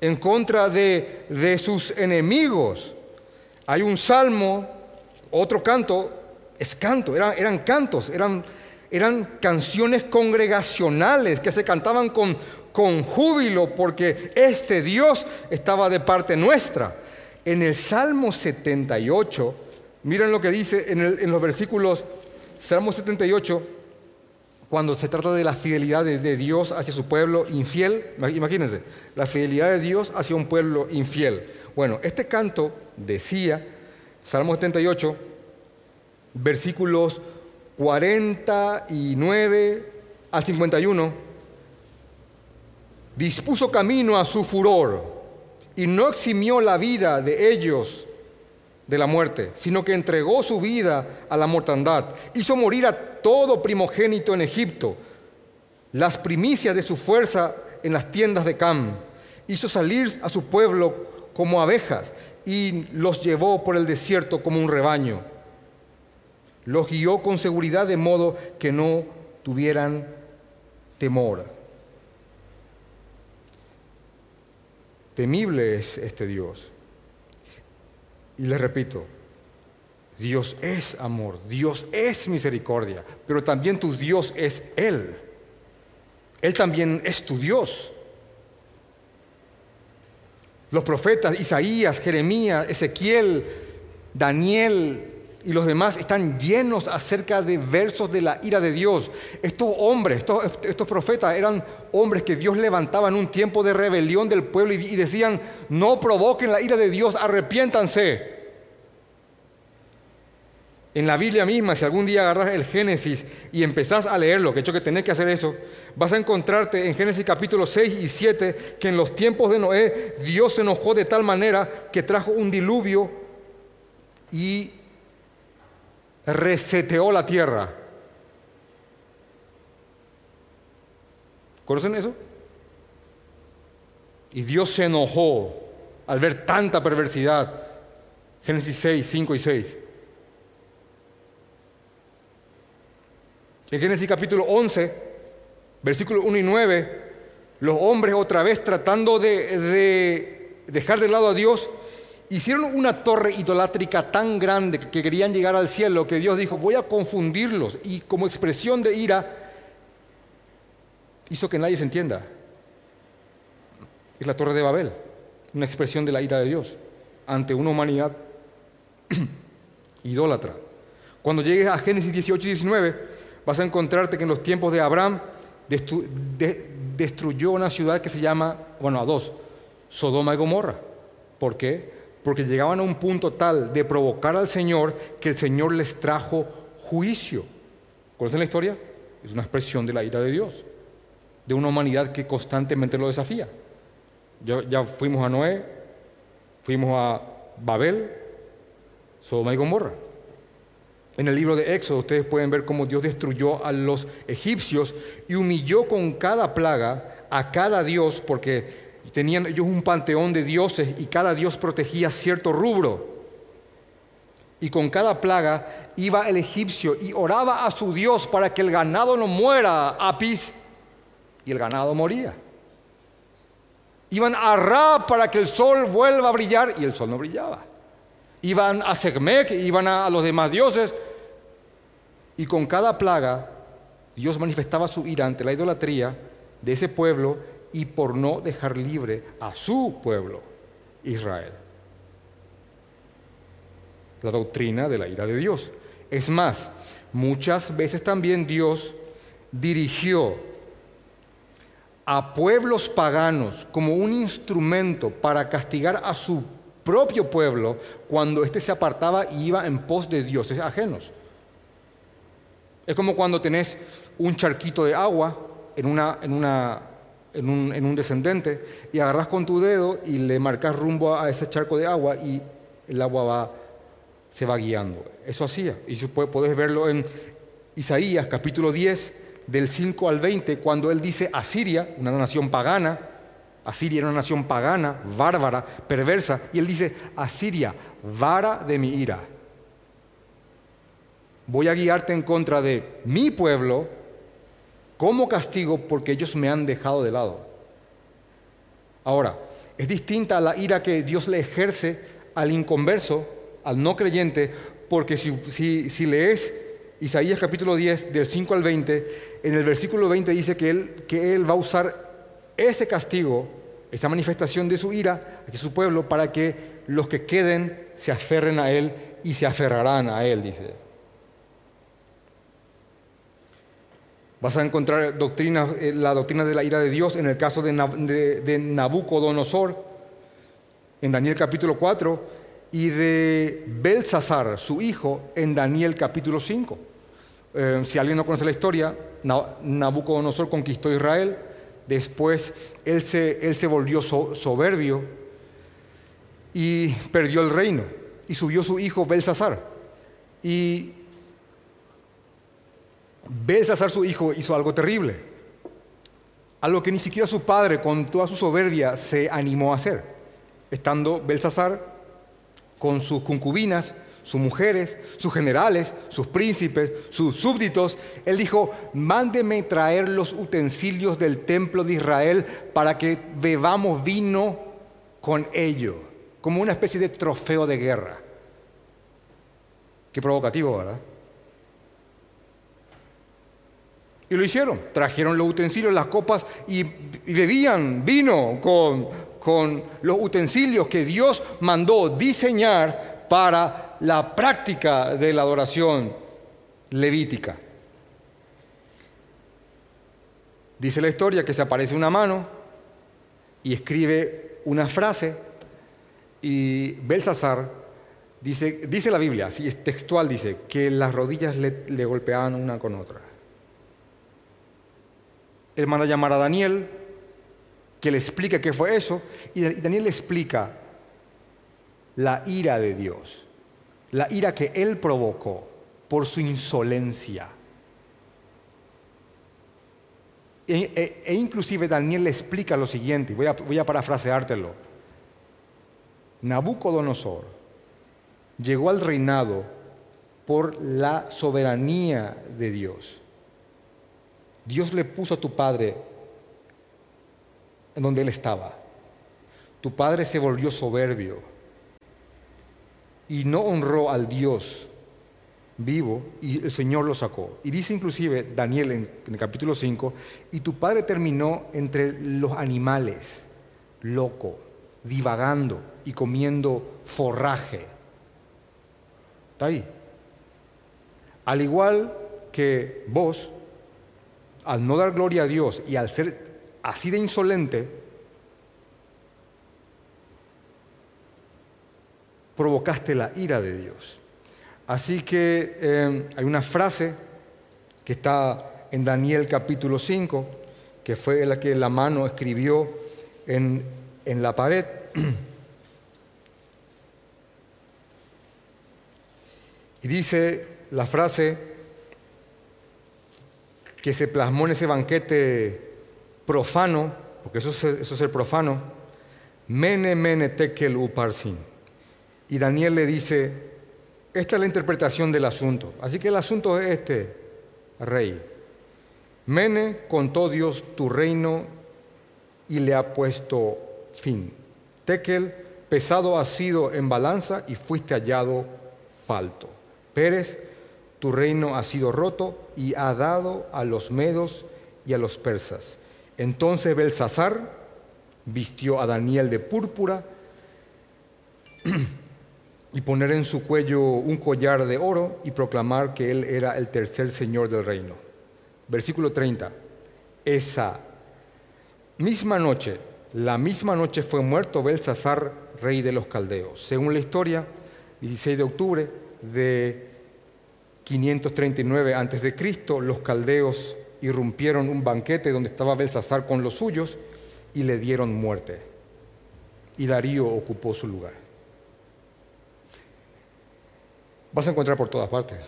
en contra de, de sus enemigos. Hay un salmo, otro canto es canto, eran, cantos, eran, eran, canciones congregacionales que se cantaban con, con júbilo porque este Dios estaba de parte nuestra. En el Salmo 78, miren lo que dice en, en los versículos, Salmo 78, cuando se trata de la fidelidad de, Dios hacia su pueblo infiel, imagínense, la fidelidad de Dios hacia un pueblo infiel. Bueno, este canto decía, Salmo 78, versículos 49 al 51, dispuso camino a su furor y no eximió la vida de ellos de la muerte, sino que entregó su vida a la mortandad. Hizo morir a todo primogénito en Egipto, las primicias de su fuerza en las tiendas de Cam. Hizo salir a su pueblo como abejas y los llevó por el desierto como un rebaño los guió con seguridad de modo que no tuvieran temor. Temible es este Dios. Y les repito, Dios es amor, Dios es misericordia, pero también tu Dios es Él. Él también es tu Dios. Los profetas Isaías, Jeremías, Ezequiel, Daniel, y los demás están llenos acerca de versos de la ira de Dios. Estos hombres, estos, profetas eran hombres que Dios levantaba en un tiempo de rebelión del pueblo y, decían, no provoquen la ira de Dios, arrepiéntanse. En la Biblia misma, si algún día agarras el Génesis y empezás a leerlo, que hecho que tenés que hacer eso, vas a encontrarte en Génesis capítulo 6 y 7 que en los tiempos de Noé Dios se enojó de tal manera que trajo un diluvio y reseteó la tierra. ¿Conocen eso? Y Dios se enojó al ver tanta perversidad. Génesis 6, 5 y 6. En Génesis capítulo 11, versículos 1 y 9, los hombres otra vez tratando de, de dejar de lado a Dios, hicieron una torre idolátrica tan grande que querían llegar al cielo que Dios dijo, voy a confundirlos. Y como expresión de ira, hizo que nadie se entienda. Es la torre de Babel, una expresión de la ira de Dios ante una humanidad idólatra. Cuando llegues a Génesis 18 y 19, vas a encontrarte que en los tiempos de Abraham destruyó una ciudad que se llama, bueno, a dos, Sodoma y Gomorra. ¿Por qué? porque llegaban a un punto tal de provocar al Señor que el Señor les trajo juicio. ¿Conocen la historia? Es una expresión de la ira de Dios, de una humanidad que constantemente lo desafía. Ya, ya fuimos a Noé, fuimos a Babel, Sodoma y Gomorra. En el libro de Éxodo ustedes pueden ver cómo Dios destruyó a los egipcios y humilló con cada plaga a cada dios porque tenían ellos un panteón de dioses y cada dios protegía cierto rubro. Y con cada plaga iba el egipcio y oraba a su Dios para que el ganado no muera, Apis, y el ganado moría. Iban a Ra para que el sol vuelva a brillar y el sol no brillaba. Iban a Segmec, iban a los demás dioses y con cada plaga Dios manifestaba su ira ante la idolatría de ese pueblo y por no dejar libre a su pueblo, Israel. La doctrina de la ira de Dios. Es más, muchas veces también Dios dirigió a pueblos paganos como un instrumento para castigar a su propio pueblo cuando éste se apartaba y iba en pos de dioses ajenos. Es como cuando tenés un charquito de agua en un, descendente y agarras con tu dedo y le marcas rumbo a ese charco de agua y el agua se va guiando. Eso hacía. Y puedes verlo en Isaías capítulo 10, del 5 al 20, cuando él dice Asiria, una nación pagana, Asiria era una nación pagana, bárbara, perversa, y él dice, Asiria, vara de mi ira. Voy a guiarte en contra de mi pueblo como castigo porque ellos me han dejado de lado. Ahora, es distinta a la ira que Dios le ejerce al inconverso, al no creyente, porque si, si, lees Isaías capítulo 10, del 5 al 20, en el versículo 20 dice que él, que él va a usar ese castigo, esa manifestación de su ira de su pueblo, para que los que queden se aferren a Él y se aferrarán a Él, dice. Vas a encontrar eh, la doctrina de la ira de Dios en el caso de, Nabucodonosor, en Daniel capítulo 4, y de Belsasar, su hijo, en Daniel capítulo 5. Eh, si alguien no conoce la historia, Nabucodonosor conquistó Israel, después él se, él se volvió soberbio y perdió el reino, y subió su hijo Belsasar. Y Belsasar su hijo hizo algo terrible, algo que ni siquiera su padre con toda su soberbia se animó a hacer. Estando Belsasar con sus concubinas, sus mujeres, sus generales, sus príncipes, sus súbditos, él dijo, mándeme traer los utensilios del templo de Israel para que bebamos vino con ello, como una especie de trofeo de guerra. Qué provocativo, ¿verdad? Y lo hicieron. Trajeron los utensilios, las copas y, bebían vino con, con los utensilios que Dios mandó diseñar para la práctica de la adoración levítica. Dice la historia que se aparece una mano y escribe una frase y Belsasar dice, dice la Biblia, así es textual, dice que las rodillas le golpeaban una con otra. Él manda llamar a Daniel, que le explique qué fue eso, y Daniel le explica la ira de Dios, la ira que él provocó por su insolencia. E, e, e inclusive Daniel le explica lo siguiente, voy a, voy a parafraseártelo. Nabucodonosor llegó al reinado por la soberanía de Dios. Dios le puso a tu padre en donde él estaba. Tu padre se volvió soberbio y no honró al Dios vivo y el Señor lo sacó. Y dice inclusive Daniel en, el capítulo 5, y tu padre terminó entre los animales, loco, divagando y comiendo forraje. Está ahí. Al igual que vos, al no dar gloria a Dios y al ser así de insolente, provocaste la ira de Dios. Así que eh, hay una frase que está en Daniel capítulo 5, que fue la que la mano escribió en, en la pared. Y dice la frase que se plasmó en ese banquete profano, porque eso es, el profano, mene mene tekel uparsin. Y Daniel le dice, esta es la interpretación del asunto. Así que el asunto es este, rey. Mene contó Dios tu reino y le ha puesto fin. Tekel, pesado ha sido en balanza y fuiste hallado falto. Pérez, tu reino ha sido roto y ha dado a los medos y a los persas. Entonces Belsasar vistió a Daniel de púrpura y poner en su cuello un collar de oro y proclamar que él era el tercer señor del reino. Versículo 30. Esa misma noche, la misma noche fue muerto Belsasar, rey de los caldeos. Según la historia, 16 de octubre de 539 a.C., los caldeos irrumpieron un banquete donde estaba Belsasar con los suyos y le dieron muerte. Y Darío ocupó su lugar. Vas a encontrar por todas partes.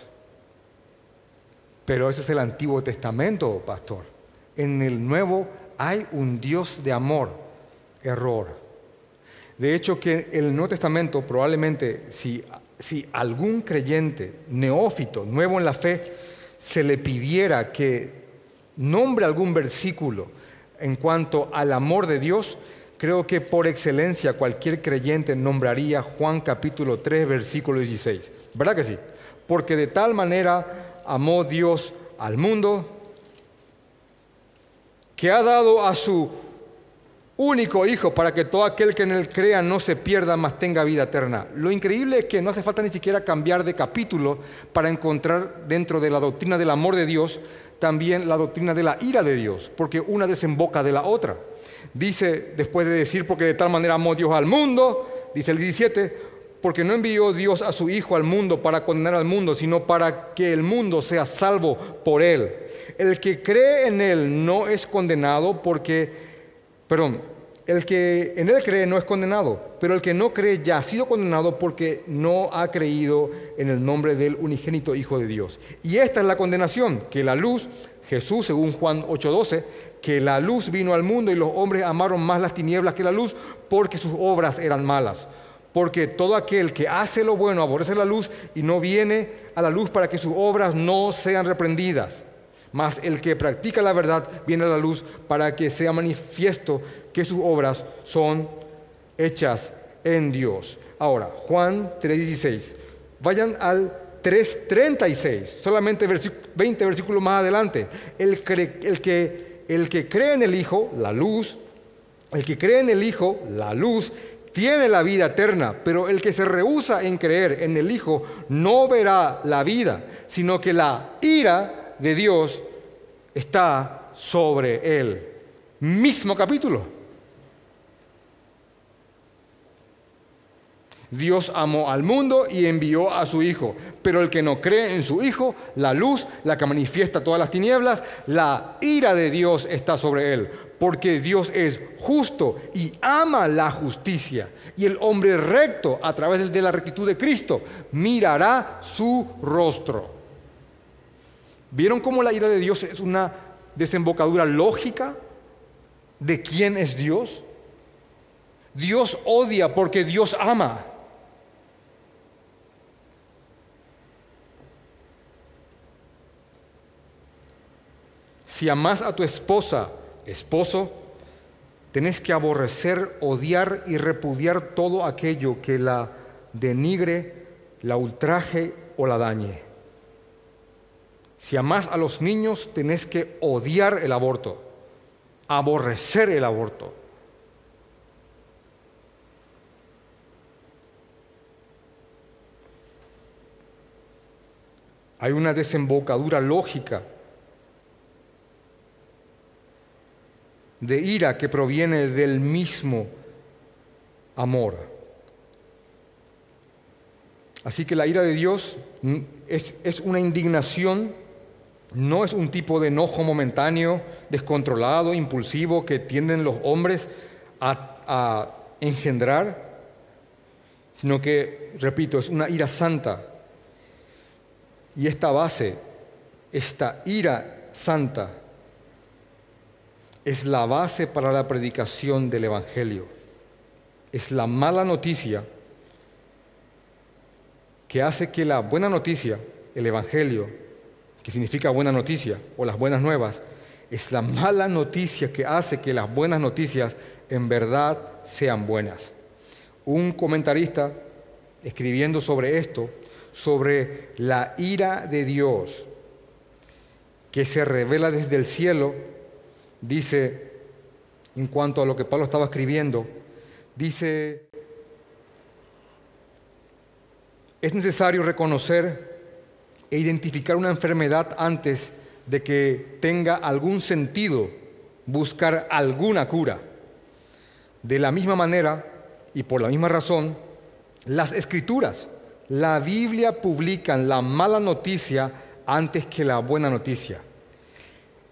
Pero ese es el Antiguo Testamento, pastor. En el Nuevo hay un Dios de amor. Error. De hecho, que el Nuevo Testamento probablemente, si, si algún creyente neófito, nuevo en la fe, se le pidiera que nombre algún versículo en cuanto al amor de Dios, creo que por excelencia cualquier creyente nombraría Juan capítulo 3, versículo 16. ¿Verdad que sí? Porque de tal manera amó Dios al mundo que ha dado a su único Hijo para que todo aquel que en él crea no se pierda, mas tenga vida eterna. Lo increíble es que no hace falta ni siquiera cambiar de capítulo para encontrar dentro de la doctrina del amor de Dios también la doctrina de la ira de Dios, porque una desemboca de la otra. Dice, después de decir, porque de tal manera amó Dios al mundo, dice el 17, porque no envió Dios a su Hijo al mundo para condenar al mundo, sino para que el mundo sea salvo por él. El que cree en él no es condenado porque, perdón, el que en él cree no es condenado, pero el que no cree ya ha sido condenado porque no ha creído en el nombre del unigénito Hijo de Dios. Y esta es la condenación, que la luz, Jesús, según Juan 8:12, que la luz vino al mundo y los hombres amaron más las tinieblas que la luz porque sus obras eran malas. Porque todo aquel que hace lo bueno aborrece la luz y no viene a la luz para que sus obras no sean reprendidas. Mas el que practica la verdad viene a la luz para que sea manifiesto que sus obras son hechas en Dios. Ahora, Juan 3:16. Vayan al 3:36, solamente 20 versículos más adelante. El, que, el que cree en el Hijo, la luz, el que cree en el Hijo, la luz, tiene la vida eterna, pero el que se rehúsa en creer en el Hijo no verá la vida, sino que la ira de Dios está sobre él. Mismo capítulo. Dios amó al mundo y envió a su Hijo. Pero el que no cree en su Hijo, la luz, la que manifiesta todas las tinieblas, la ira de Dios está sobre él. Porque Dios es justo y ama la justicia. Y el hombre recto, a través de la rectitud de Cristo, mirará su rostro. ¿Vieron cómo la ira de Dios es una desembocadura lógica de quién es Dios? Dios odia porque Dios ama. Si amas a tu esposa, esposo, tenés que aborrecer, odiar y repudiar todo aquello que la denigre, la ultraje o la dañe. Si amas a los niños, tenés que odiar el aborto, aborrecer el aborto. Hay una desembocadura lógica de ira que proviene del mismo amor. Así que la ira de Dios es, es, una indignación, no es un tipo de enojo momentáneo, descontrolado, impulsivo que tienden los hombres a, engendrar, sino que, repito, es una ira santa. Y esta base, esta ira santa, es la base para la predicación del Evangelio. Es la mala noticia que hace que la buena noticia, el Evangelio, que significa buena noticia o las buenas nuevas, es la mala noticia que hace que las buenas noticias en verdad sean buenas. Un comentarista escribiendo sobre esto, sobre la ira de Dios que se revela desde el cielo, dice, en cuanto a lo que Pablo estaba escribiendo, dice, es necesario reconocer e identificar una enfermedad antes de que tenga algún sentido buscar alguna cura. De la misma manera y por la misma razón, las escrituras, la Biblia publican la mala noticia antes que la buena noticia.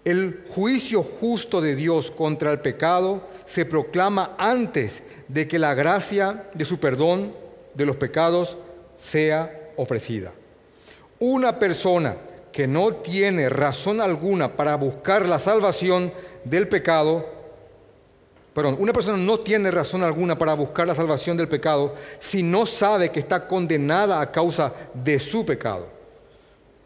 El juicio justo de Dios contra el pecado se proclama antes de que la gracia de su perdón de los pecados sea ofrecida. Una persona que no tiene razón alguna para buscar la salvación del pecado, perdón, una persona no tiene razón alguna para buscar la salvación del pecado si no sabe que está condenada a causa de su pecado.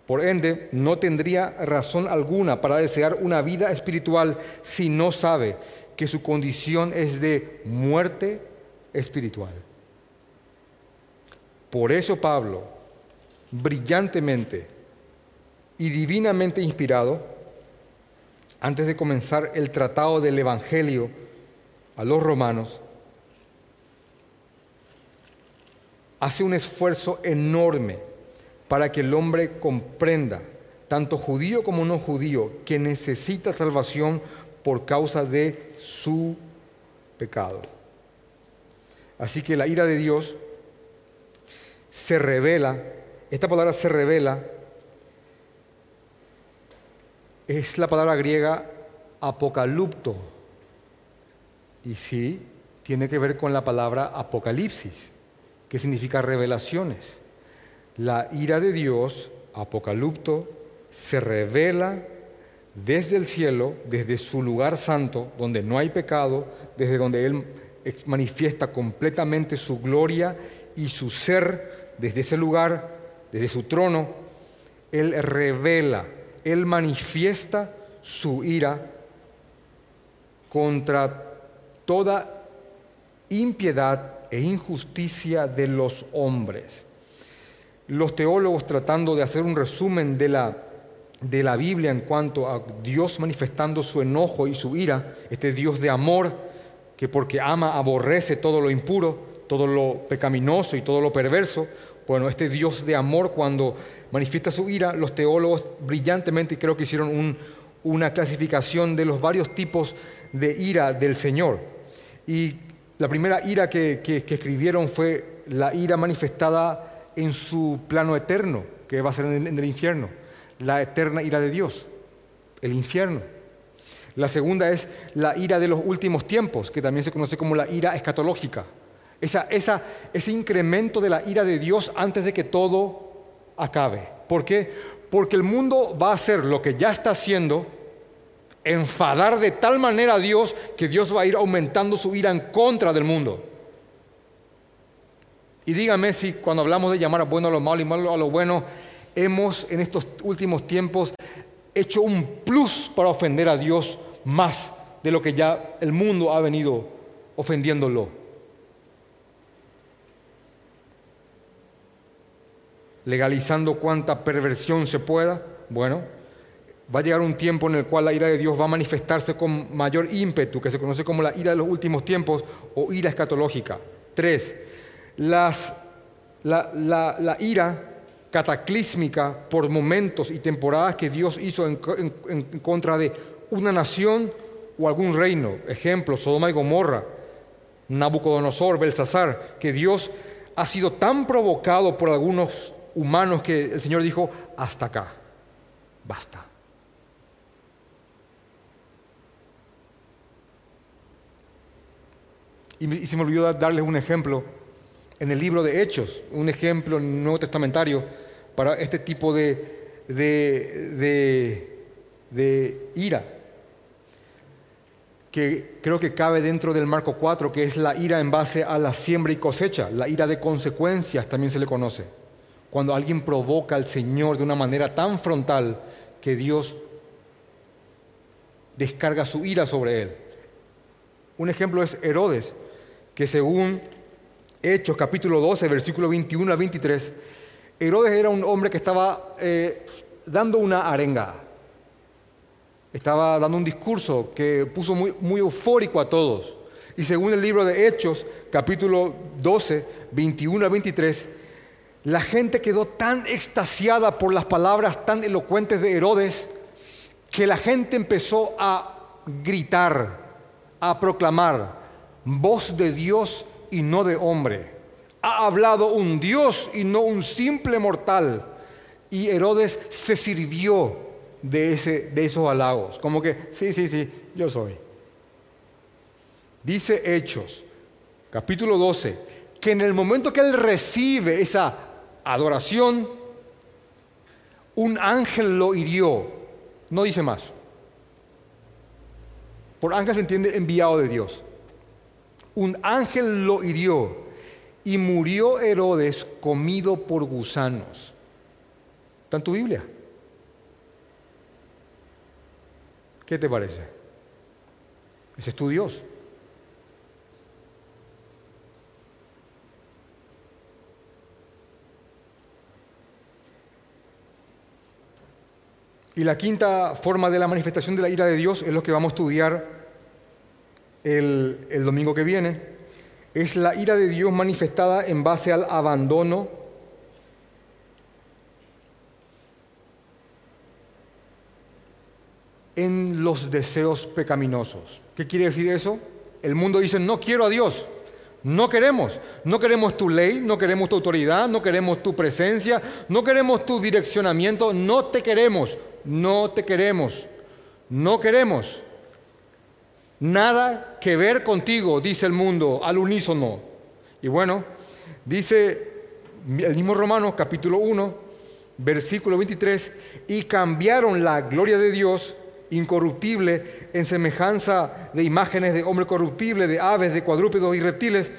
Por ende, no tendría razón alguna para desear una vida espiritual si no sabe que su condición es de muerte espiritual. Por eso Pablo, brillantemente y divinamente inspirado, antes de comenzar el tratado del Evangelio a los romanos, hace un esfuerzo enorme para que el hombre comprenda, tanto judío como no judío, que necesita salvación por causa de su pecado. Así que la ira de Dios se revela, esta palabra se revela, es la palabra griega apocalupto. Y sí, tiene que ver con la palabra apocalipsis, que significa revelaciones. La ira de Dios, Apocalipto, se revela desde el cielo, desde su lugar santo, donde no hay pecado, desde donde Él manifiesta completamente su gloria y su ser, desde ese lugar, desde su trono, Él revela, Él manifiesta su ira contra toda impiedad e injusticia de los hombres los teólogos tratando de hacer un resumen de la, de la Biblia en cuanto a Dios manifestando su enojo y su ira, este Dios de amor que porque ama aborrece todo lo impuro, todo lo pecaminoso y todo lo perverso. Bueno, este Dios de amor cuando manifiesta su ira, los teólogos brillantemente creo que hicieron una clasificación de los varios tipos de ira del Señor. Y la primera ira que, escribieron fue la ira manifestada en su plano eterno, que va a ser en el, infierno, la eterna ira de Dios, el infierno. La segunda es la ira de los últimos tiempos, que también se conoce como la ira escatológica. Esa, ese incremento de la ira de Dios antes de que todo acabe. ¿Por qué? Porque el mundo va a hacer lo que ya está haciendo, enfadar de tal manera a Dios que Dios va a ir aumentando su ira en contra del mundo. Y dígame si cuando hablamos de llamar a bueno a lo malo y malo a lo bueno, hemos en estos últimos tiempos hecho un plus para ofender a Dios más de lo que ya el mundo ha venido ofendiéndolo. Legalizando cuanta perversión se pueda. Bueno, va a llegar un tiempo en el cual la ira de Dios va a manifestarse con mayor ímpetu, que se conoce como la ira de los últimos tiempos o ira escatológica. Tres, la, ira cataclísmica por momentos y temporadas que Dios hizo en, contra de una nación o algún reino. Ejemplo, Sodoma y Gomorra, Nabucodonosor, Belsasar, que Dios ha sido tan provocado por algunos humanos que el Señor dijo, hasta acá, basta. Y, se me olvidó darles un ejemplo en el libro de Hechos, un ejemplo en el Nuevo Testamentario, para este tipo de, de, de ira que creo que cabe dentro del marco 4, que es la ira en base a la siembra y cosecha, la ira de consecuencias también se le conoce. Cuando alguien provoca al Señor de una manera tan frontal que Dios descarga su ira sobre él. Un ejemplo es Herodes, que según Hechos capítulo 12, versículo 21 al 23, Herodes era un hombre que estaba eh, dando una arenga, estaba dando un discurso que puso muy, muy eufórico a todos. Y según el libro de Hechos, capítulo 12, 21 al 23, la gente quedó tan extasiada por las palabras tan elocuentes de Herodes que la gente empezó a gritar, a proclamar, voz de Dios y no de hombre. Ha hablado un Dios y no un simple mortal. Y Herodes se sirvió de, ese, de esos halagos. Como que, sí, sí, sí, yo soy. Dice Hechos, capítulo 12, que en el momento que él recibe esa adoración, un ángel lo hirió. No dice más. Por ángel se entiende enviado de Dios. Un ángel lo hirió y murió Herodes comido por gusanos. ¿Está en tu Biblia? ¿Qué te parece? Ese es tu Dios. Y la quinta forma de la manifestación de la ira de Dios es lo que vamos a estudiar el, el, domingo que viene. Es la ira de Dios manifestada en base al abandono en los deseos pecaminosos. ¿Qué quiere decir eso? El mundo dice, no quiero a Dios, no queremos, no queremos tu ley, no queremos tu autoridad, no queremos tu presencia, no queremos tu direccionamiento, no te queremos, no te queremos, no queremos. Nada que ver contigo, dice el mundo al unísono. Y bueno, dice el mismo Romanos capítulo 1, versículo 23, y cambiaron la gloria de Dios incorruptible en semejanza de imágenes de hombre corruptible, de aves, de cuadrúpedos y reptiles.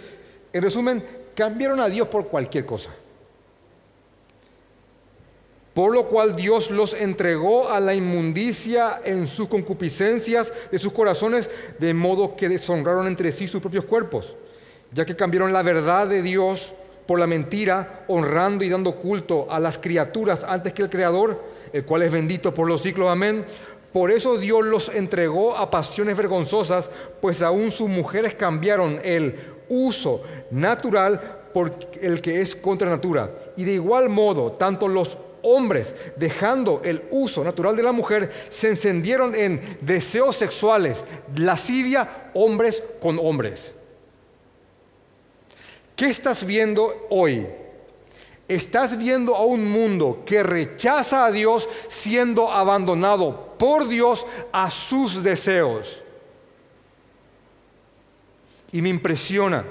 En resumen, cambiaron a Dios por cualquier cosa. Por lo cual Dios los entregó a la inmundicia en sus concupiscencias de sus corazones, de modo que deshonraron entre sí sus propios cuerpos, ya que cambiaron la verdad de Dios por la mentira, honrando y dando culto a las criaturas antes que el Creador, el cual es bendito por los siglos. Amén. Por eso Dios los entregó a pasiones vergonzosas, pues aún sus mujeres cambiaron el uso natural por el que es contra natura. Y de igual modo, tanto los hombres, dejando el uso natural de la mujer, se encendieron en deseos sexuales, lascivia, hombres con hombres. ¿Qué estás viendo hoy? Estás viendo a un mundo que rechaza a Dios siendo abandonado por Dios a sus deseos. Y me impresiona,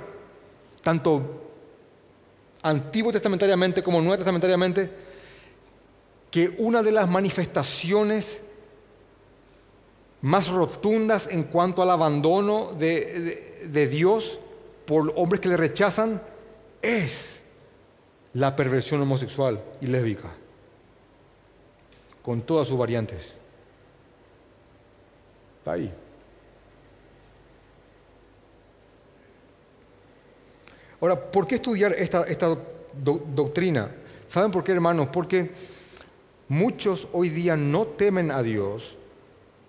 tanto antiguo testamentariamente como nuevo testamentariamente, que una de las manifestaciones más rotundas en cuanto al abandono de, Dios por hombres que le rechazan es la perversión homosexual y lésbica, con todas sus variantes. Está ahí. Ahora, ¿por qué estudiar esta, esta doctrina? ¿Saben por qué, hermanos? Porque muchos hoy día no temen a Dios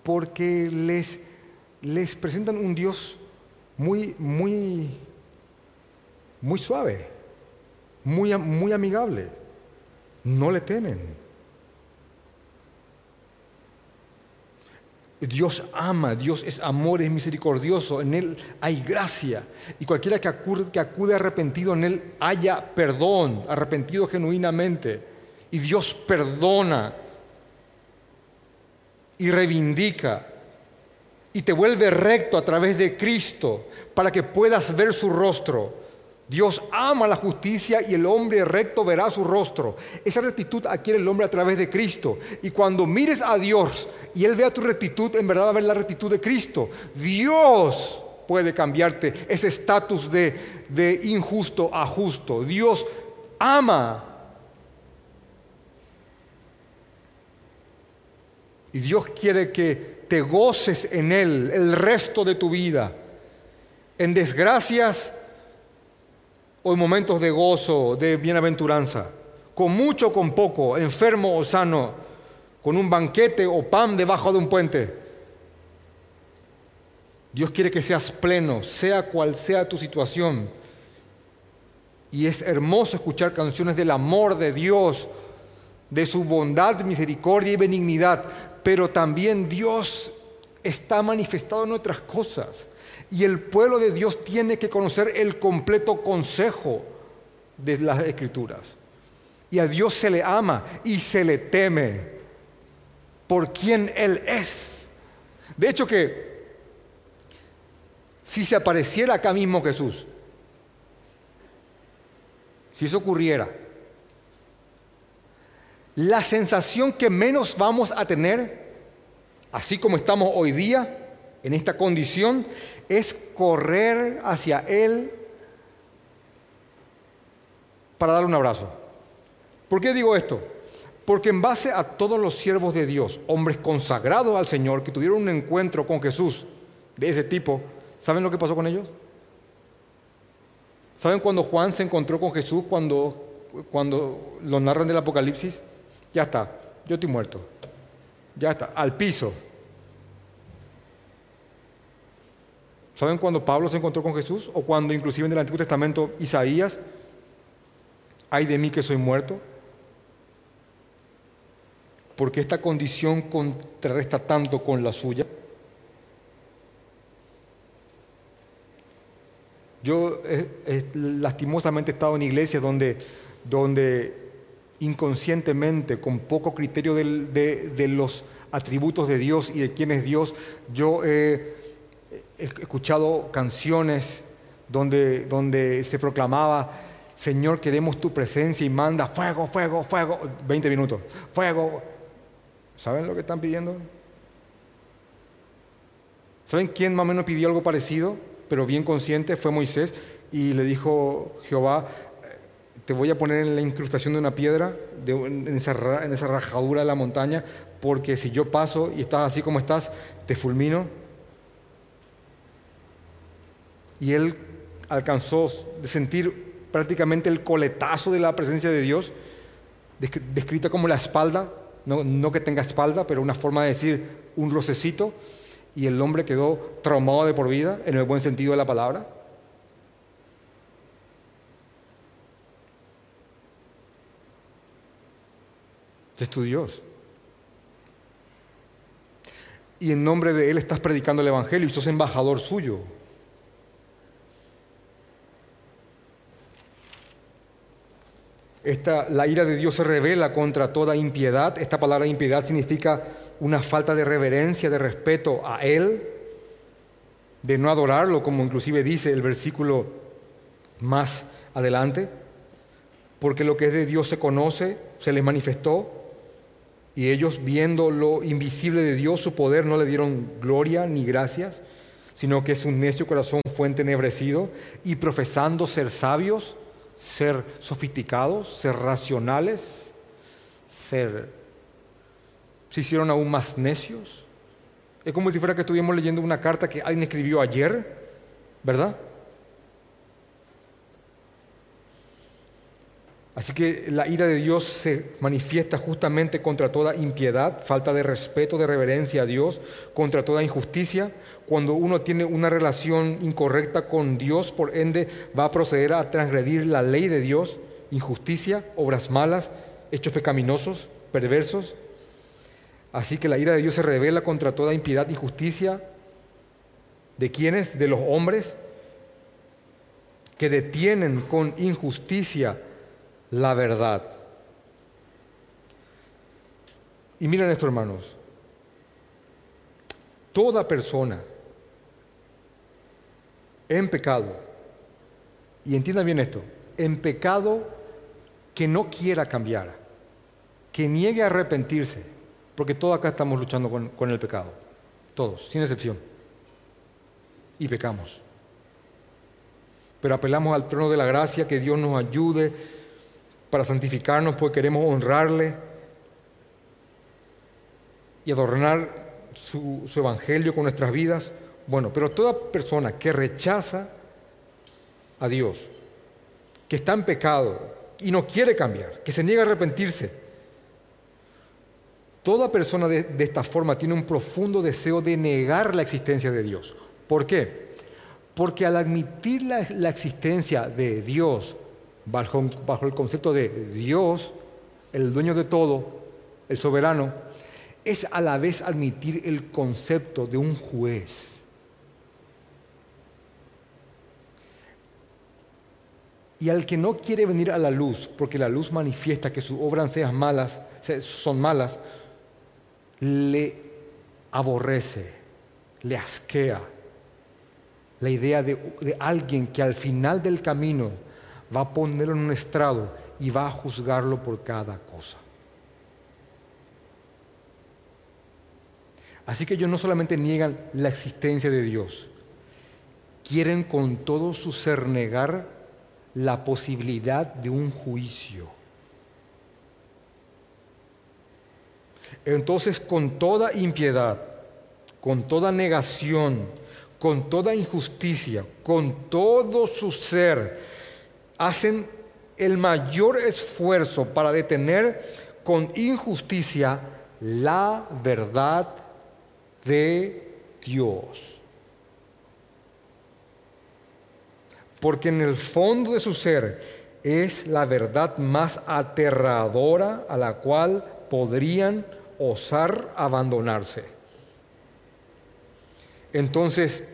porque les, les presentan un Dios muy, muy, muy suave muy, muy amigable. No le temen. Dios ama, Dios es amor, es misericordioso, en Él hay gracia. Y cualquiera que acude, que acude arrepentido en Él haya perdón, arrepentido genuinamente. Y Dios perdona y reivindica y te vuelve recto a través de Cristo para que puedas ver su rostro Dios ama la justicia y el hombre recto verá su rostro. Esa rectitud adquiere el hombre a través de Cristo. Y cuando mires a Dios y Él vea tu rectitud, en verdad va a ver la rectitud de Cristo. Dios puede cambiarte ese estatus de, de injusto a justo. Dios ama. Y Dios quiere que te goces en Él el resto de tu vida. En desgracias o en momentos de gozo, de bienaventuranza, con mucho o con poco, enfermo o sano, con un banquete o pan debajo de un puente. Dios quiere que seas pleno, sea cual sea tu situación. Y es hermoso escuchar canciones del amor de Dios, de su bondad, misericordia y benignidad, pero también Dios está manifestado en otras cosas. Y el pueblo de Dios tiene que conocer el completo consejo de las escrituras. Y a Dios se le ama y se le teme por quien Él es. De hecho que si se apareciera acá mismo Jesús, si eso ocurriera, la sensación que menos vamos a tener, así como estamos hoy día, en esta condición, es correr hacia Él para darle un abrazo. ¿Por qué digo esto? Porque en base a todos los siervos de Dios, hombres consagrados al Señor, que tuvieron un encuentro con Jesús de ese tipo, ¿saben lo que pasó con ellos? ¿Saben cuando Juan se encontró con Jesús cuando, cuando lo narran del Apocalipsis? Ya está, yo estoy muerto. Ya está, al piso. ¿Saben cuando Pablo se encontró con Jesús? O cuando inclusive en el Antiguo Testamento Isaías, ay de mí que soy muerto. Porque esta condición contrarresta tanto con la suya. Yo eh, eh, lastimosamente he estado en iglesias donde, donde inconscientemente, con poco criterio de, los atributos de Dios y de quién es Dios, yo he he escuchado canciones donde, donde se proclamaba, Señor, queremos tu presencia y manda fuego, fuego, fuego, 20 minutos, fuego. ¿Saben lo que están pidiendo? ¿Saben quién más o menos pidió algo parecido, pero bien consciente? Fue Moisés y le dijo Jehová, te voy a poner en la incrustación de una piedra, en, esa, en esa rajadura de la montaña, porque si yo paso y estás así como estás, te fulmino y él alcanzó de sentir prácticamente el coletazo de la presencia de Dios, descrita como la espalda, no, que tenga espalda, pero una forma de decir un rocecito, y el hombre quedó traumado de por vida, en el buen sentido de la palabra. Este es tu Dios. Y en nombre de Él estás predicando el Evangelio y sos embajador suyo. la ira de Dios se revela contra toda impiedad. Esta palabra impiedad significa una falta de reverencia, de respeto a Él, de no adorarlo, como inclusive dice el versículo más adelante, porque lo que es de Dios se conoce, se les manifestó, y ellos viendo lo invisible de Dios, su poder, no le dieron gloria ni gracias, sino que es un necio corazón fue entenebrecido, y profesando ser sabios, ser sofisticados, ser racionales, ser... se hicieron aún más necios. Es como si fuera que estuviéramos leyendo una carta que alguien escribió ayer, ¿verdad? Así que la ira de Dios se manifiesta justamente contra toda impiedad, falta de respeto, de reverencia a Dios, contra toda injusticia. Cuando uno tiene una relación incorrecta con Dios, por ende va a proceder a transgredir la ley de Dios, injusticia, obras malas, hechos pecaminosos, perversos. Así que la ira de Dios se revela contra toda impiedad, injusticia. ¿De quiénes? De los hombres que detienen con injusticia la verdad. Y miren esto, hermanos. Toda persona en pecado y entiendan bien esto, en pecado que no quiera cambiar, que niegue a arrepentirse, porque todos acá estamos luchando con, con el pecado, todos, sin excepción, y pecamos. Pero apelamos al trono de la gracia, que Dios nos ayude para santificarnos, porque queremos honrarle y adornar su, evangelio con nuestras vidas. Bueno, pero toda persona que rechaza a Dios, que está en pecado y no quiere cambiar, que se niega a arrepentirse, toda persona de, esta forma tiene un profundo deseo de negar la existencia de Dios. ¿Por qué? Porque al admitir la existencia de Dios bajo, el concepto de Dios, el dueño de todo, el soberano, es a la vez admitir el concepto de un juez. Y al que no quiere venir a la luz, porque la luz manifiesta que sus obras malas, son malas, le aborrece, le asquea la idea de, de, alguien que al final del camino va a ponerlo en un estrado y va a juzgarlo por cada cosa. Así que ellos no solamente niegan la existencia de Dios, quieren con todo su ser negar la posibilidad de un juicio. Entonces, con toda impiedad, con toda negación, con toda injusticia, con todo su ser, hacen el mayor esfuerzo para detener con injusticia la verdad de Dios. Porque en el fondo de su ser es la verdad más aterradora a la cual podrían osar abandonarse. Entonces,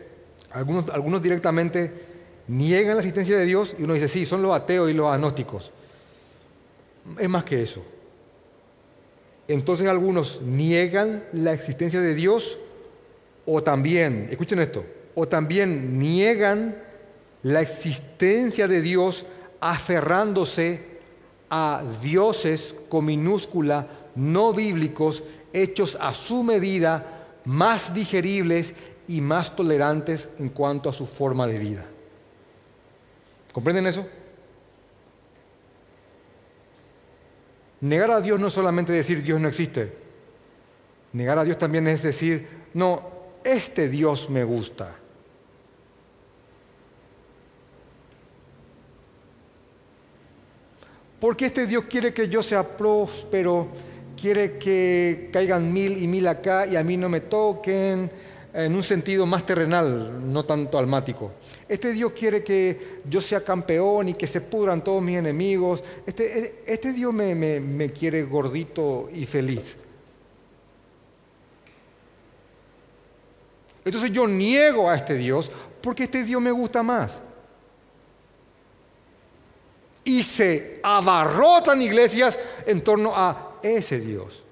algunos, algunos directamente niegan la existencia de Dios y uno dice, sí, son los ateos y los agnósticos. Es más que eso. Entonces algunos niegan la existencia de Dios o también, escuchen esto, o también niegan la existencia de Dios aferrándose a dioses con minúscula, no bíblicos, hechos a su medida, más digeribles y más tolerantes en cuanto a su forma de vida. ¿Comprenden eso? Negar a Dios no es solamente decir Dios no existe. Negar a Dios también es decir, no, este Dios me gusta. Porque este Dios quiere que yo sea próspero, quiere que caigan mil y mil acá y a mí no me toquen, en un sentido más terrenal, no tanto almático. Este Dios quiere que yo sea campeón y que se pudran todos mis enemigos. Este, este Dios me, me, me quiere gordito y feliz. Entonces yo niego a este Dios porque este Dios me gusta más. Y se abarrotan iglesias en torno a ese Dios.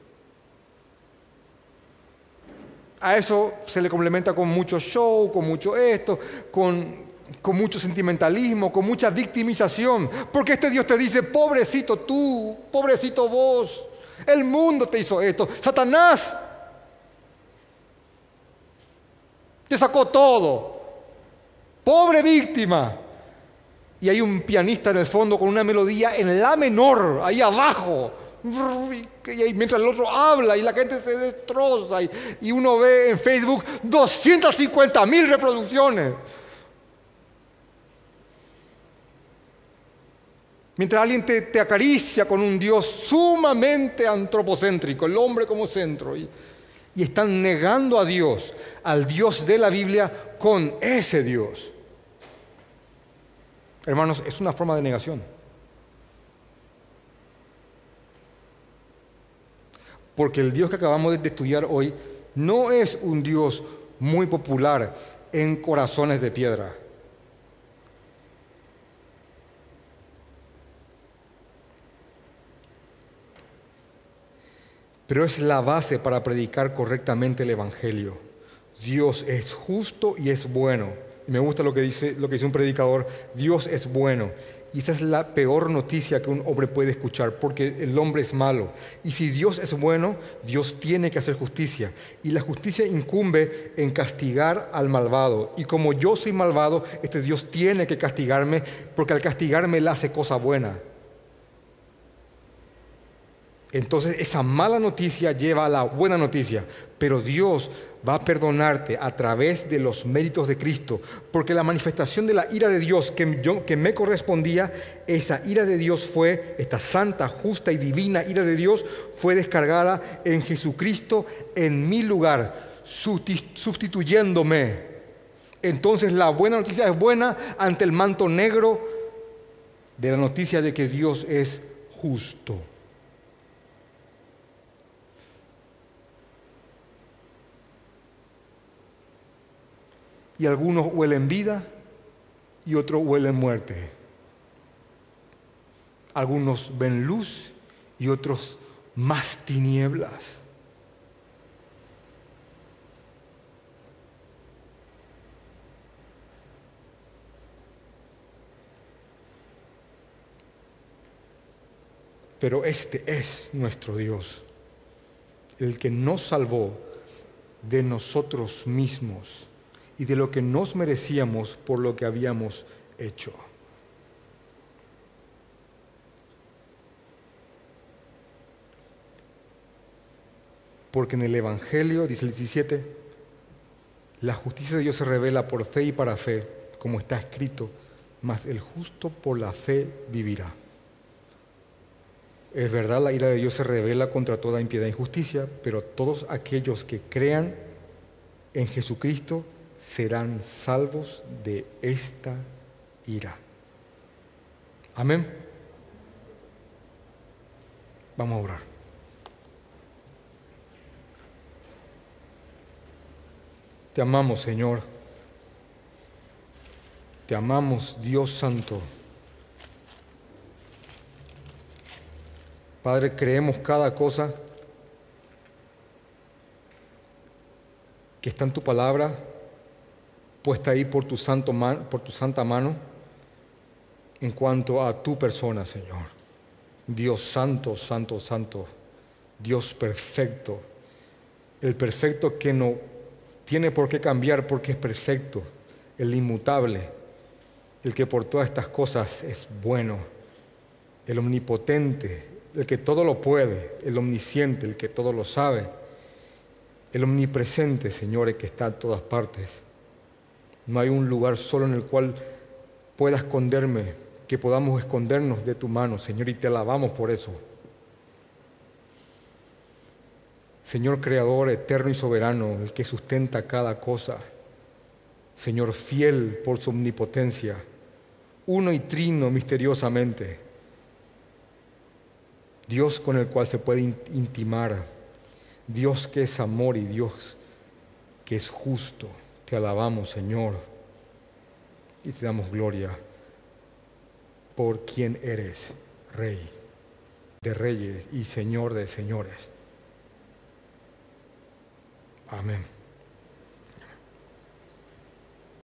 A eso se le complementa con mucho show, con mucho esto, con, mucho sentimentalismo, con mucha victimización. Porque este Dios te dice, pobrecito tú, pobrecito vos, el mundo te hizo esto, Satanás te sacó todo, pobre víctima. Y hay un pianista en el fondo con una melodía en la menor, ahí abajo, y mientras el otro habla y la gente se destroza y, uno ve en Facebook 250 mil reproducciones. Mientras alguien te, acaricia con un Dios sumamente antropocéntrico, el hombre como centro, y, y están negando a Dios, al Dios de la Biblia, con ese Dios. Hermanos, es una forma de negación. Porque el Dios que acabamos de estudiar hoy no es un Dios muy popular en corazones de piedra. Pero es la base para predicar correctamente el Evangelio. Dios es justo y es bueno. me gusta lo que dice, lo que dice un predicador, Dios es bueno. Y esa es la peor noticia que un hombre puede escuchar, porque el hombre es malo. Y si Dios es bueno, Dios tiene que hacer justicia. Y la justicia incumbe en castigar al malvado. Y como yo soy malvado, este Dios tiene que castigarme, porque al castigarme él hace cosa buena. Entonces esa mala noticia lleva a la buena noticia, pero Dios va a perdonarte a través de los méritos de Cristo, porque la manifestación de la ira de Dios que, que me correspondía, esa ira de Dios fue, esta santa, justa y divina ira de Dios fue descargada en Jesucristo en mi lugar, sustituyéndome. Entonces la buena noticia es buena ante el manto negro de la noticia de que Dios es justo. Y algunos huelen vida y otros huelen muerte. Algunos ven luz y otros más tinieblas. Pero este es nuestro Dios, el que nos salvó de nosotros mismos y de lo que nos merecíamos por lo que habíamos hecho. Porque en el Evangelio, dice el 17, la justicia de Dios se revela por fe y para fe, como está escrito, mas el justo por la fe vivirá. Es verdad, la ira de Dios se revela contra toda impiedad e injusticia, pero todos aquellos que crean en Jesucristo serán salvos de esta ira. Amén. Vamos a orar. Te amamos, Señor. Te amamos, Dios Santo. Padre, creemos cada cosa que está en tu palabra puesta ahí por tu, santo por tu santa mano en cuanto a tu persona, Señor. Dios santo, santo, santo, Dios perfecto, el perfecto que no tiene por qué cambiar porque es perfecto, el inmutable, el que por todas estas cosas es bueno, el omnipotente, el que todo lo puede, el omnisciente, el que todo lo sabe, el omnipresente, Señor, el que está en todas partes. No hay un lugar solo en el cual pueda esconderme, que podamos escondernos de tu mano, Señor, y te alabamos por eso. Señor Creador eterno y soberano, el que sustenta cada cosa. Señor fiel por su omnipotencia, uno y trino misteriosamente. Dios con el cual se puede intimar. Dios que es amor y Dios que es justo. Te alabamos, Señor, y te damos gloria por quien eres, Rey de reyes y Señor de señores. Amén.